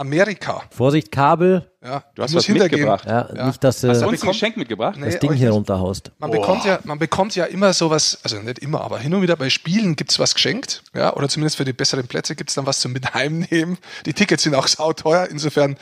Amerika. Vorsicht, Kabel. Ja, Du hast was mitgebracht. Ja, Ja. Nicht, dass du Hast du das uns ein bekommt- Geschenk mitgebracht? Nee, Ding euch hier nicht. runterhaust. Man bekommt, ja, man bekommt ja immer sowas, also nicht immer, aber hin und wieder bei Spielen gibt's was geschenkt. Ja, oder zumindest für die besseren Plätze gibt's dann was zum mit heimnehmen. Die Tickets sind auch sauteuer, insofern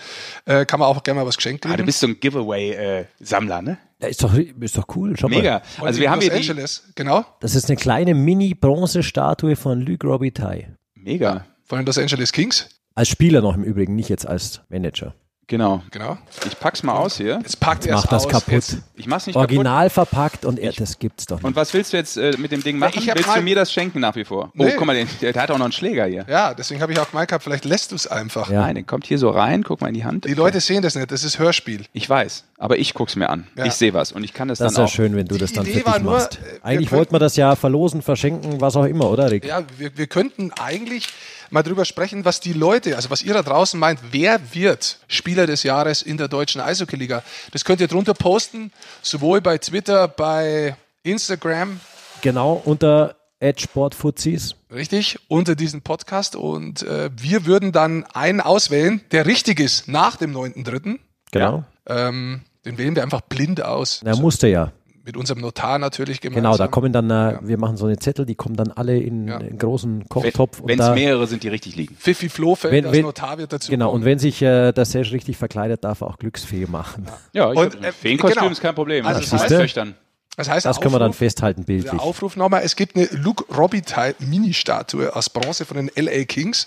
äh, kann man auch gerne mal was geschenkt Ah, du bist so ein Giveaway-Sammler, ne? Ja, ist, doch, ist doch cool. Schau Mega. Mal. Also wir haben Los hier die, Angeles, genau, Das ist eine kleine Mini-Bronze-Statue von Luc Robitaille. Mega. von den Los Angeles Kings. Als Spieler noch im Übrigen, nicht jetzt als Manager. Genau. Genau. Ich pack's mal aus hier. Jetzt packt er Mach es das aus. kaputt. Jetzt, Ich mach's nicht kaputt. Original verpackt und er, das gibt's doch nicht. Und was willst du jetzt äh, mit dem Ding machen? ich hab willst mal- du mir das schenken nach wie vor? Oh, Nee. guck mal, der, der, der hat auch noch einen Schläger hier. ja, deswegen habe ich auch gemeint gehabt, vielleicht lässt du es einfach. Ja. Nein, der kommt hier so rein, guck mal in die Hand. Die Leute sehen das nicht, das ist Hörspiel. Ich weiß, aber ich guck's mir an. Ja. Ich sehe was und ich kann das, Das ist dann ja auch. schön, wenn du Die das dann Idee für dich nur, machst. äh, Eigentlich wollten wir das ja verlosen, verschenken, was auch immer, oder Rick? Ja, wir, wir könnten eigentlich mal drüber sprechen, was die Leute, also was ihr da draußen meint, wer wird Spieler des Jahres in der deutschen Eishockey-Liga? Das könnt ihr drunter posten, sowohl bei Twitter, bei Instagram, Genau, unter Edgeboard-Fuzis. richtig, unter diesem Podcast. Und äh, wir würden dann einen auswählen, der richtig ist nach dem 9.3. Genau. Ähm, den wählen wir einfach blind aus. Na, musste ja. Mit unserem Notar natürlich gemeinsam. Genau, da kommen dann, äh, wir machen so eine Zettel, die kommen dann alle in Ja. einen großen Wenn Kochtopf. und es mehrere sind, die richtig liegen. Pfiffi Flohfeld Wenn- als wenn- Notar wird dazu Genau, kommen. und wenn sich äh, der Sesh richtig verkleidet, darf er auch Glücksfee machen. Ja, ich Und, hab- äh, Feenkostüm genau. ist kein Problem. Also das das heißt, Töchtern. Das heißt, Das können wir dann Aufruf- festhalten, Der bildlich. Aufruf nochmal, es gibt eine Luke Robitaille Mini-Statue aus Bronze von den LA Kings.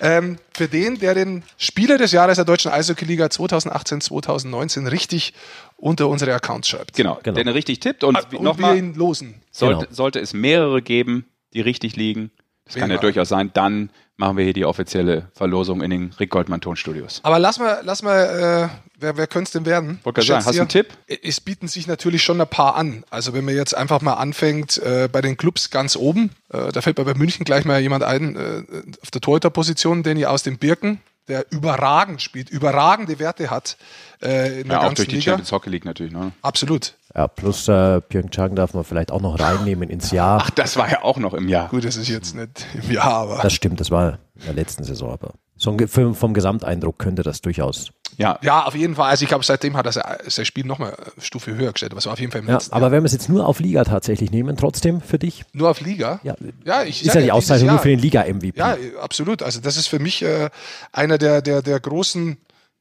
Ähm, für den, der den Spieler des Jahres der deutschen Eishockey-Liga 2018-2019 richtig unter unsere Accounts schreibt. Genau, Genau. den er richtig tippt. Und, Ah, Und wir nochmal, ihn losen. sollte, Genau. sollte es mehrere geben, die richtig liegen, das kann ja durchaus sein, dann machen wir hier die offizielle Verlosung in den Rick Goldmann Tonstudios. Aber lass mal, lass mal, äh, wer, wer könnte es denn werden? Wollte sagen, hast du einen? Tipp? Es bieten sich natürlich schon ein paar an. Also wenn man jetzt einfach mal anfängt äh, bei den Clubs ganz oben, äh, da fällt mir bei München gleich mal jemand ein, äh, auf der Torhüterposition, Danny aus den Birken, der überragend spielt, überragende Werte hat äh, in der Ja, auch ganzen durch die Liga. Champions Hockey League natürlich. Ne? Absolut. Ja, plus äh, Pyeongchang darf man vielleicht auch noch reinnehmen ins Jahr. Ach, das war ja auch noch im Jahr. Gut, das ist jetzt nicht im Jahr, aber Das stimmt, das war in der letzten Saison, aber so vom, Gesamteindruck könnte das durchaus. Ja, ja, auf jeden Fall. Also ich glaube, seitdem hat er sein sein Spiel nochmal eine Stufe höher gestellt. War auf jeden Fall im Ja, letzten aber Jahr. wenn wir es jetzt nur auf Liga tatsächlich nehmen, trotzdem für dich, Nur auf Liga? ja, Ja, ich ist ja die Auszeichnung nur für den Liga-MVP. Ja, absolut. Also das ist für mich äh, einer der, der, der großen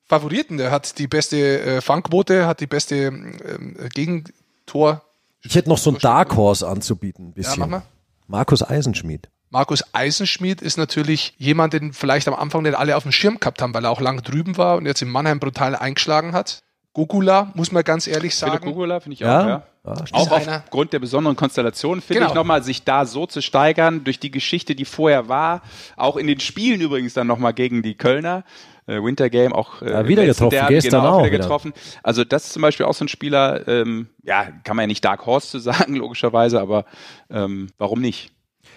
Favoriten. Der hat die beste äh, Fangquote, hat die beste ähm, Gegentor. Ich hätte noch so ein Dark Horse anzubieten, ein Ja, bisschen. mach mal. Markus Eisenschmied. Markus Eisenschmied ist natürlich jemand, den vielleicht am Anfang nicht alle auf dem Schirm gehabt haben, weil er auch lang drüben war und jetzt in Mannheim brutal eingeschlagen hat. Gogula, muss man ganz ehrlich sagen. Gugula finde ich Ja. auch, ja. auch aufgrund der besonderen Konstellation finde Genau. ich nochmal, sich da so zu steigern, durch die Geschichte, die vorher war, auch in den Spielen übrigens dann nochmal gegen die Kölner. Äh, Winter Game auch äh, Ja, wieder getroffen, gestern genau, auch wieder wieder. getroffen. Also das ist zum Beispiel auch so ein Spieler, ähm, ja, kann man ja nicht Dark Horse zu sagen, logischerweise, aber ähm, warum nicht?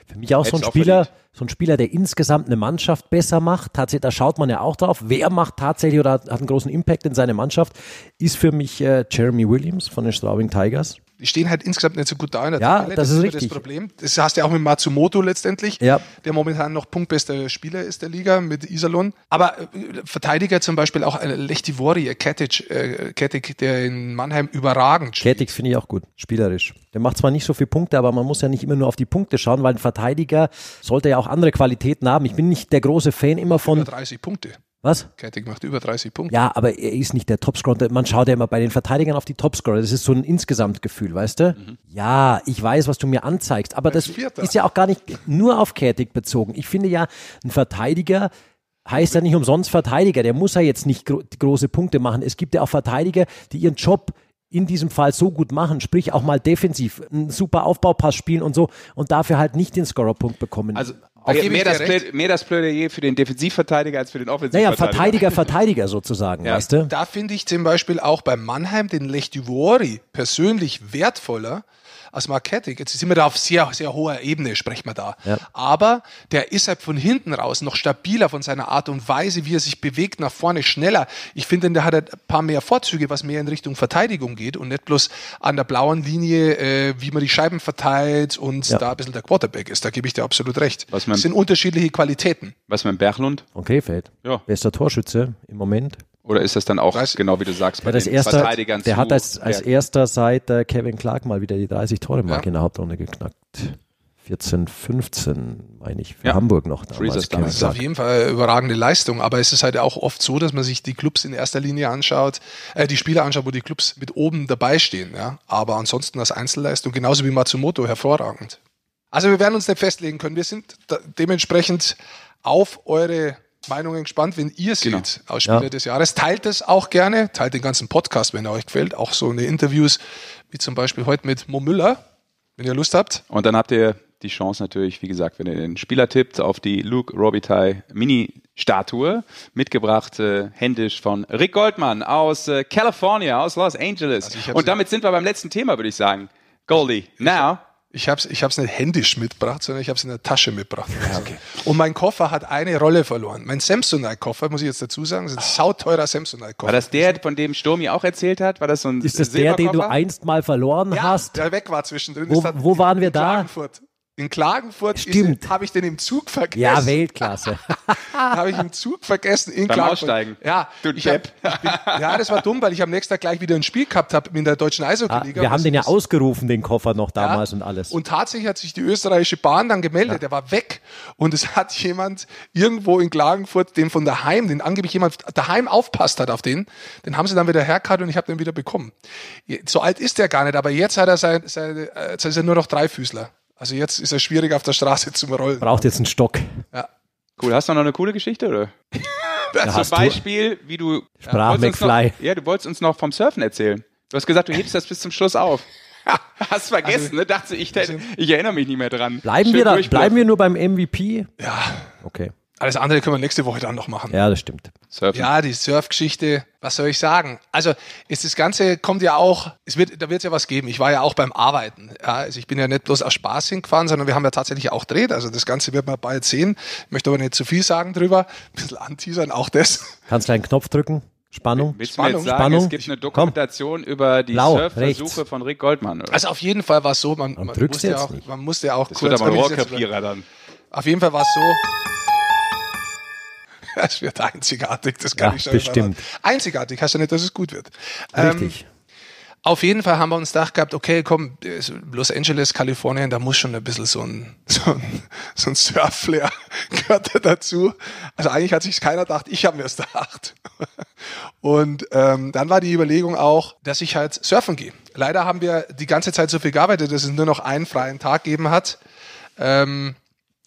Für mich auch so ein Spieler, so ein Spieler, der insgesamt eine Mannschaft besser macht. Tatsächlich, da schaut man ja auch drauf. Wer macht tatsächlich oder hat, hat einen großen Impact in seine Mannschaft? Ist für mich äh, Jeremy Williams von den Straubing Tigers. Die stehen halt insgesamt nicht so gut da in der Ja, Tabelle. das ist immer richtig. das Problem. Das hast du ja auch mit Matsumoto letztendlich, Ja. der momentan noch punktbester Spieler ist der Liga mit Iserlohn. Aber äh, Verteidiger zum Beispiel auch äh, Lechtivori, äh, Ketic, äh, Ketic, der in Mannheim überragend spielt. Kettix finde ich auch gut, spielerisch. Der macht zwar nicht so viele Punkte, aber man muss ja nicht immer nur auf die Punkte schauen, weil ein Verteidiger sollte ja auch andere Qualitäten haben. Ich bin nicht der große Fan immer Über von, 30 Punkte. Was? Ketic macht über 30 Punkte. Ja, aber er ist nicht der Topscorer. Man schaut ja immer bei den Verteidigern auf die Topscorer. Das ist so ein Insgesamtgefühl, weißt du? Ja, ich weiß, was du mir anzeigst, aber das ist ja auch gar nicht nur auf Kätig bezogen. Ich finde ja, ein Verteidiger heißt ja nicht umsonst Verteidiger. Der muss ja jetzt nicht gro große Punkte machen. Es gibt ja auch Verteidiger, die ihren Job in diesem Fall so gut machen, sprich auch mal defensiv einen super Aufbaupass spielen und so und dafür halt nicht den Scorerpunkt bekommen. Also Ich mehr, das recht. Mehr das Plädoyer für den Defensivverteidiger als für den naja, Offensivverteidiger. Verteidiger, Verteidiger sozusagen, Ja. weißt du? Da finde ich zum Beispiel auch bei Mannheim den Lechtivori persönlich wertvoller als Marketic. Jetzt sind wir da auf sehr, sehr hoher Ebene, sprechen wir da. Ja. Aber der ist halt von hinten raus noch stabiler von seiner Art und Weise, wie er sich bewegt, nach vorne schneller. Ich finde, der hat halt ein paar mehr Vorzüge, was mehr in Richtung Verteidigung geht und nicht bloß an der blauen Linie, äh, wie man die Scheiben verteilt und Ja. da ein bisschen der Quarterback ist. Da gebe ich dir absolut recht. Was man- das sind unterschiedliche Qualitäten. Was mit Berglund? Okay, Feld. Ja. Der Torschütze im Moment? Oder ist das dann auch, Weiß- genau wie du sagst, bei Der, das den erste, Verteidigern der zu hat als, als erster seit äh, Kevin Clark mal wieder die 30-Tore-Marke Ja. in der Hauptrunde geknackt. 14, 15, meine ich, für Ja. Hamburg noch damals. Das ist auf jeden Fall eine überragende Leistung, aber es ist halt auch oft so, dass man sich die Clubs in erster Linie anschaut, äh, die Spieler anschaut, wo die Clubs mit oben dabei stehen. Ja? Aber ansonsten als Einzelleistung, genauso wie Matsumoto, hervorragend. Also wir werden uns nicht festlegen können. Wir sind dementsprechend auf eure Meinungen gespannt, wenn ihr seht Genau. aus Spieler Ja. des Jahres. Teilt es auch gerne, teilt den ganzen Podcast, wenn er euch gefällt. Auch so eine Interviews, wie zum Beispiel heute mit Mo Müller, wenn ihr Lust habt. Und dann habt ihr die Chance natürlich, wie gesagt, wenn ihr den Spieler tippt, auf die Luke Robitaille Mini-Statue, mitgebracht äh, händisch von Rick Goldmann aus äh, California, aus Los Angeles. Also Und damit sind wir beim letzten Thema, würde ich sagen. Goldie, now. Ich habe es ich hab's nicht händisch mitgebracht, sondern ich habe es in der Tasche mitgebracht. Und mein Koffer hat eine Rolle verloren. Mein Samsonite-Koffer, muss ich jetzt dazu sagen, ist ein sauteurer Samsonite-Koffer. War das der, von dem Sturmi auch erzählt hat? War das so ein Ist das der, den du einst mal verloren ja, hast? der weg war zwischendrin. Wo- wo waren wir in da? Klagenfurt. In Klagenfurt Stimmt. habe ich den im Zug vergessen. Ja, Weltklasse. habe ich im Zug vergessen in Beim Klagenfurt. Aussteigen. Ja, Du ich hab, ich bin, ja, das war dumm, weil ich am nächsten Tag gleich wieder ein Spiel gehabt habe in der deutschen Ah, Eishockey-Liga. wir haben den ja was- ausgerufen, den Koffer noch Ja. damals und alles. Und tatsächlich hat sich die österreichische Bahn dann gemeldet, der war weg. Und es hat jemand irgendwo in Klagenfurt, den von daheim, den angeblich jemand daheim aufpasst hat auf den, den haben sie dann wieder hergehabt und ich habe den wieder bekommen. So alt ist der gar nicht, aber jetzt hat er sein, seine, äh, jetzt ist er nur noch Dreifüßler. Also jetzt ist er schwierig auf der Straße zum Rollen. Braucht jetzt einen Stock. Ja. Cool, hast du noch eine coole Geschichte, oder? Ja, hast Zum du- Beispiel, wie du... Sprach wolltest uns McFly. Noch, ja, du wolltest uns noch vom Surfen erzählen. Du hast gesagt, du hebst das bis zum Schluss auf. Hast vergessen, ne? Dachte ich, ich erinnere mich nicht mehr dran. Bleiben Schön wir, da, bleiben wir nur beim MVP? Ja, Okay. Alles andere können wir nächste Woche dann noch machen. Ja, das stimmt. Surfen. Ja, die Surfgeschichte, was soll ich sagen? Also, ist das Ganze kommt ja auch, es wird, da wird es ja was geben. Ich war ja auch beim Arbeiten. Ja, also ich bin ja nicht bloß aus Spaß hingefahren, sondern wir haben ja tatsächlich auch dreht. Also das Ganze wird man bald sehen. Ich möchte aber nicht zu viel sagen drüber. Ein bisschen anteasern, auch das. Kannst du einen Knopf drücken? Spannung? Willst du mir jetzt Spannung, sagen, Spannung. es gibt eine Dokumentation über die Blau, Surfversuche rechts. von Rick Goldmann? Oder? Also auf jeden Fall war es so, man, man, drückst musste ja auch, nicht. man musste ja auch das wird aber ein Rohrkrepierer dann. Auf jeden Fall war es so. Es wird einzigartig, das kann Ja, ich schon bestimmt. verraten. Einzigartig, heißt ja nicht, dass es gut wird. Ähm, Richtig. Auf jeden Fall haben wir uns gedacht gehabt, okay, komm, Los Angeles, Kalifornien, da muss schon ein bisschen so ein, so ein, so ein Surf-Flair gehört da dazu. Also eigentlich hat sich keiner gedacht, ich habe mir es gedacht. Und ähm, dann war die Überlegung auch, dass ich halt surfen gehe. Leider haben wir die ganze Zeit so viel gearbeitet, dass es nur noch einen freien Tag gegeben hat, ähm,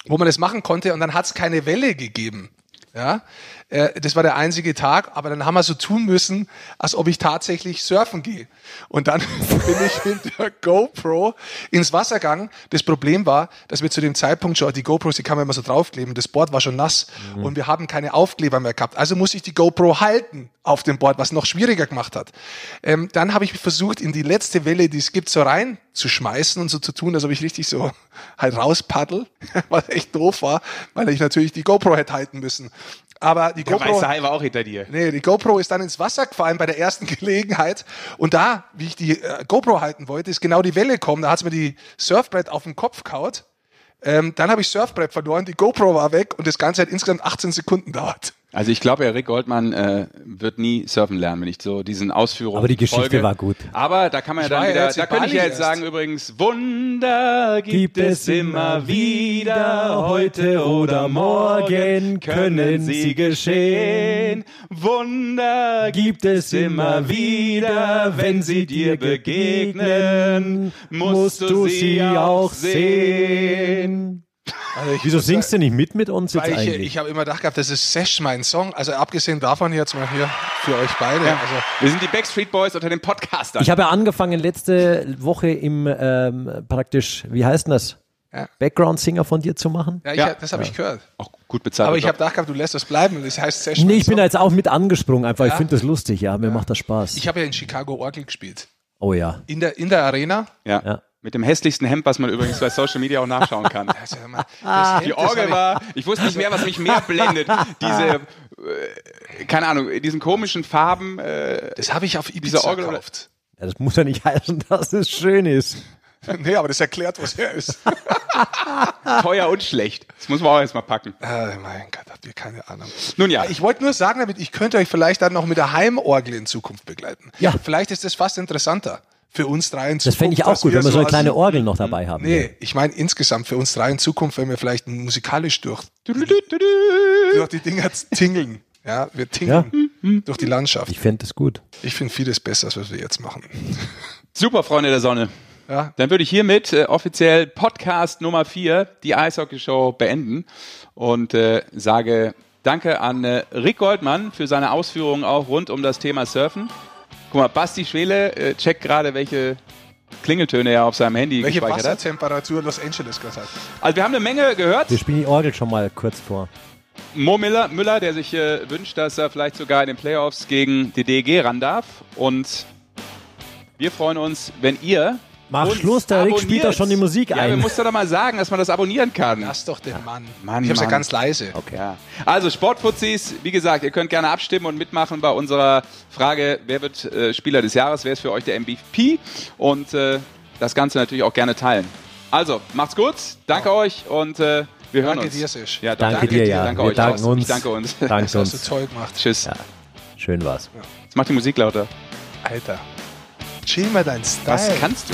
wo man das machen konnte und dann hat es keine Welle gegeben. Ja, äh, das war der einzige Tag, aber dann haben wir so tun müssen, als ob ich tatsächlich surfen gehe. Und dann bin ich mit der GoPro ins Wasser gegangen. Das Problem war, dass wir zu dem Zeitpunkt schon, die GoPros, die kann man immer so draufkleben, das Board war schon nass mhm. und wir haben keine Aufkleber mehr gehabt. Also musste ich die GoPro halten auf dem Board, was noch schwieriger gemacht hat. Ähm, dann habe ich versucht, in die letzte Welle, die es gibt, so rein zu schmeißen und so zu tun, als ob ich richtig so halt rauspaddel, was echt doof war, weil ich natürlich die GoPro hätte halten müssen. Aber die Der GoPro. weiße Hai war auch hinter dir. Nee, die GoPro ist dann ins Wasser gefallen bei der ersten Gelegenheit. Und da, wie ich die äh, GoPro halten wollte, ist genau die Welle gekommen. Da hat's mir die Surfbrett auf den Kopf kaut. Ähm, dann habe ich Surfbrett verloren, die GoPro war weg und das Ganze hat insgesamt 18 Sekunden dauert. Also ich glaube, Rick Goldmann äh, wird nie surfen lernen, wenn ich so diesen Ausführungen Aber die Geschichte folge. war gut. Aber da kann man ja Ich dann wieder, da könnte ich ja jetzt erst. sagen übrigens, Wunder gibt, es immer wieder, heute oder morgen können sie geschehen. Wunder gibt es immer wieder, wenn sie dir begegnen, musst du sie auch sehen. Also ich Wieso singst du nicht mit mit uns jetzt Weil ich, eigentlich? ich habe immer gedacht gehabt, das ist Sesh mein Song. Also abgesehen davon jetzt mal hier für euch beide. Also Wir sind die Backstreet Boys unter den Podcastern. Ich habe ja angefangen letzte Woche im ähm, praktisch, wie heißt denn das? Ja. Background-Singer von dir zu machen? ja, ich, Ja. das habe ich gehört. auch gut bezahlt. Aber ich habe gedacht gehabt, du lässt das bleiben. Das heißt Sesh Nee, ich bin da jetzt auch mit angesprungen, einfach. Ich Ja. finde das lustig, ja. Mir macht das Spaß. Ich habe ja in Chicago Orgel gespielt. oh ja. In der, in der Arena. ja. Ja. Mit dem hässlichsten Hemd, was man übrigens bei Social Media auch nachschauen kann. Also, mal, das Hemd, Die Orgel war, ich wusste nicht mehr, was mich mehr blendet. Diese, äh, keine Ahnung, diesen komischen Farben. Äh, das habe ich auf Ibiza Diese Orgel- gekauft. ja. Das muss ja nicht heißen, dass es schön ist. nee, aber das erklärt, was er ist. teuer und schlecht. Das muss man auch erstmal packen. Ah, mein Gott, habt ihr keine Ahnung. Nun ja. Ich wollte nur sagen damit, ich könnte euch vielleicht dann noch mit der Heimorgel in Zukunft begleiten. Ja. Vielleicht ist das fast interessanter für uns drei in Zukunft. Das fände ich auch gut, wenn wir so eine kleine Orgel noch dabei haben. Nee, ich meine insgesamt für uns drei in Zukunft, wenn wir vielleicht musikalisch durch, durch die Dinger tingeln. Ja, wir tingeln durch die Landschaft. Ich fände es gut. Ich finde vieles besser, als was wir jetzt machen. Super, Freunde der Sonne. Ja, Dann würde ich hiermit äh, offiziell Podcast Nummer 4, die Eishockey-Show, beenden und äh, sage Danke an äh, Rick Goldmann für seine Ausführungen auch rund um das Thema Surfen. Guck mal, Basti Schwele äh, checkt gerade, welche Klingeltöne er auf seinem Handy welche gespeichert hat. Wassertemperatur Los Angeles gerade hat. Also wir haben eine Menge gehört. Wir spielen die Orgel schon mal kurz vor. Mo Müller, Müller der sich äh, wünscht, dass er vielleicht sogar in den Playoffs gegen die DEG ran darf. Und wir freuen uns, wenn ihr. Mach uns Schluss, der Rick spielt doch schon die Musik ja, ein. Ja, wir mussten doch mal sagen, dass man das abonnieren kann. Lass doch den Mann. Mann, ich hab's ja Mann. ganz leise. Okay. Ja. Also Sportfuzis, wie gesagt, ihr könnt gerne abstimmen und mitmachen bei unserer Frage, wer wird äh, Spieler des Jahres, wer ist für euch der MVP und äh, das Ganze natürlich auch gerne teilen. Also, macht's gut, danke euch und äh, wir hören Danke uns. dir, Sesh. Ja, doch, Danke, dir, ja. Danke wir euch danken auch. uns. Ich danke uns. Danke Das hast du uns. toll gemacht. Tschüss. Ja. Schön war's. Jetzt mach die Musik lauter. Alter. Chill mal dein Style. Was kannst du?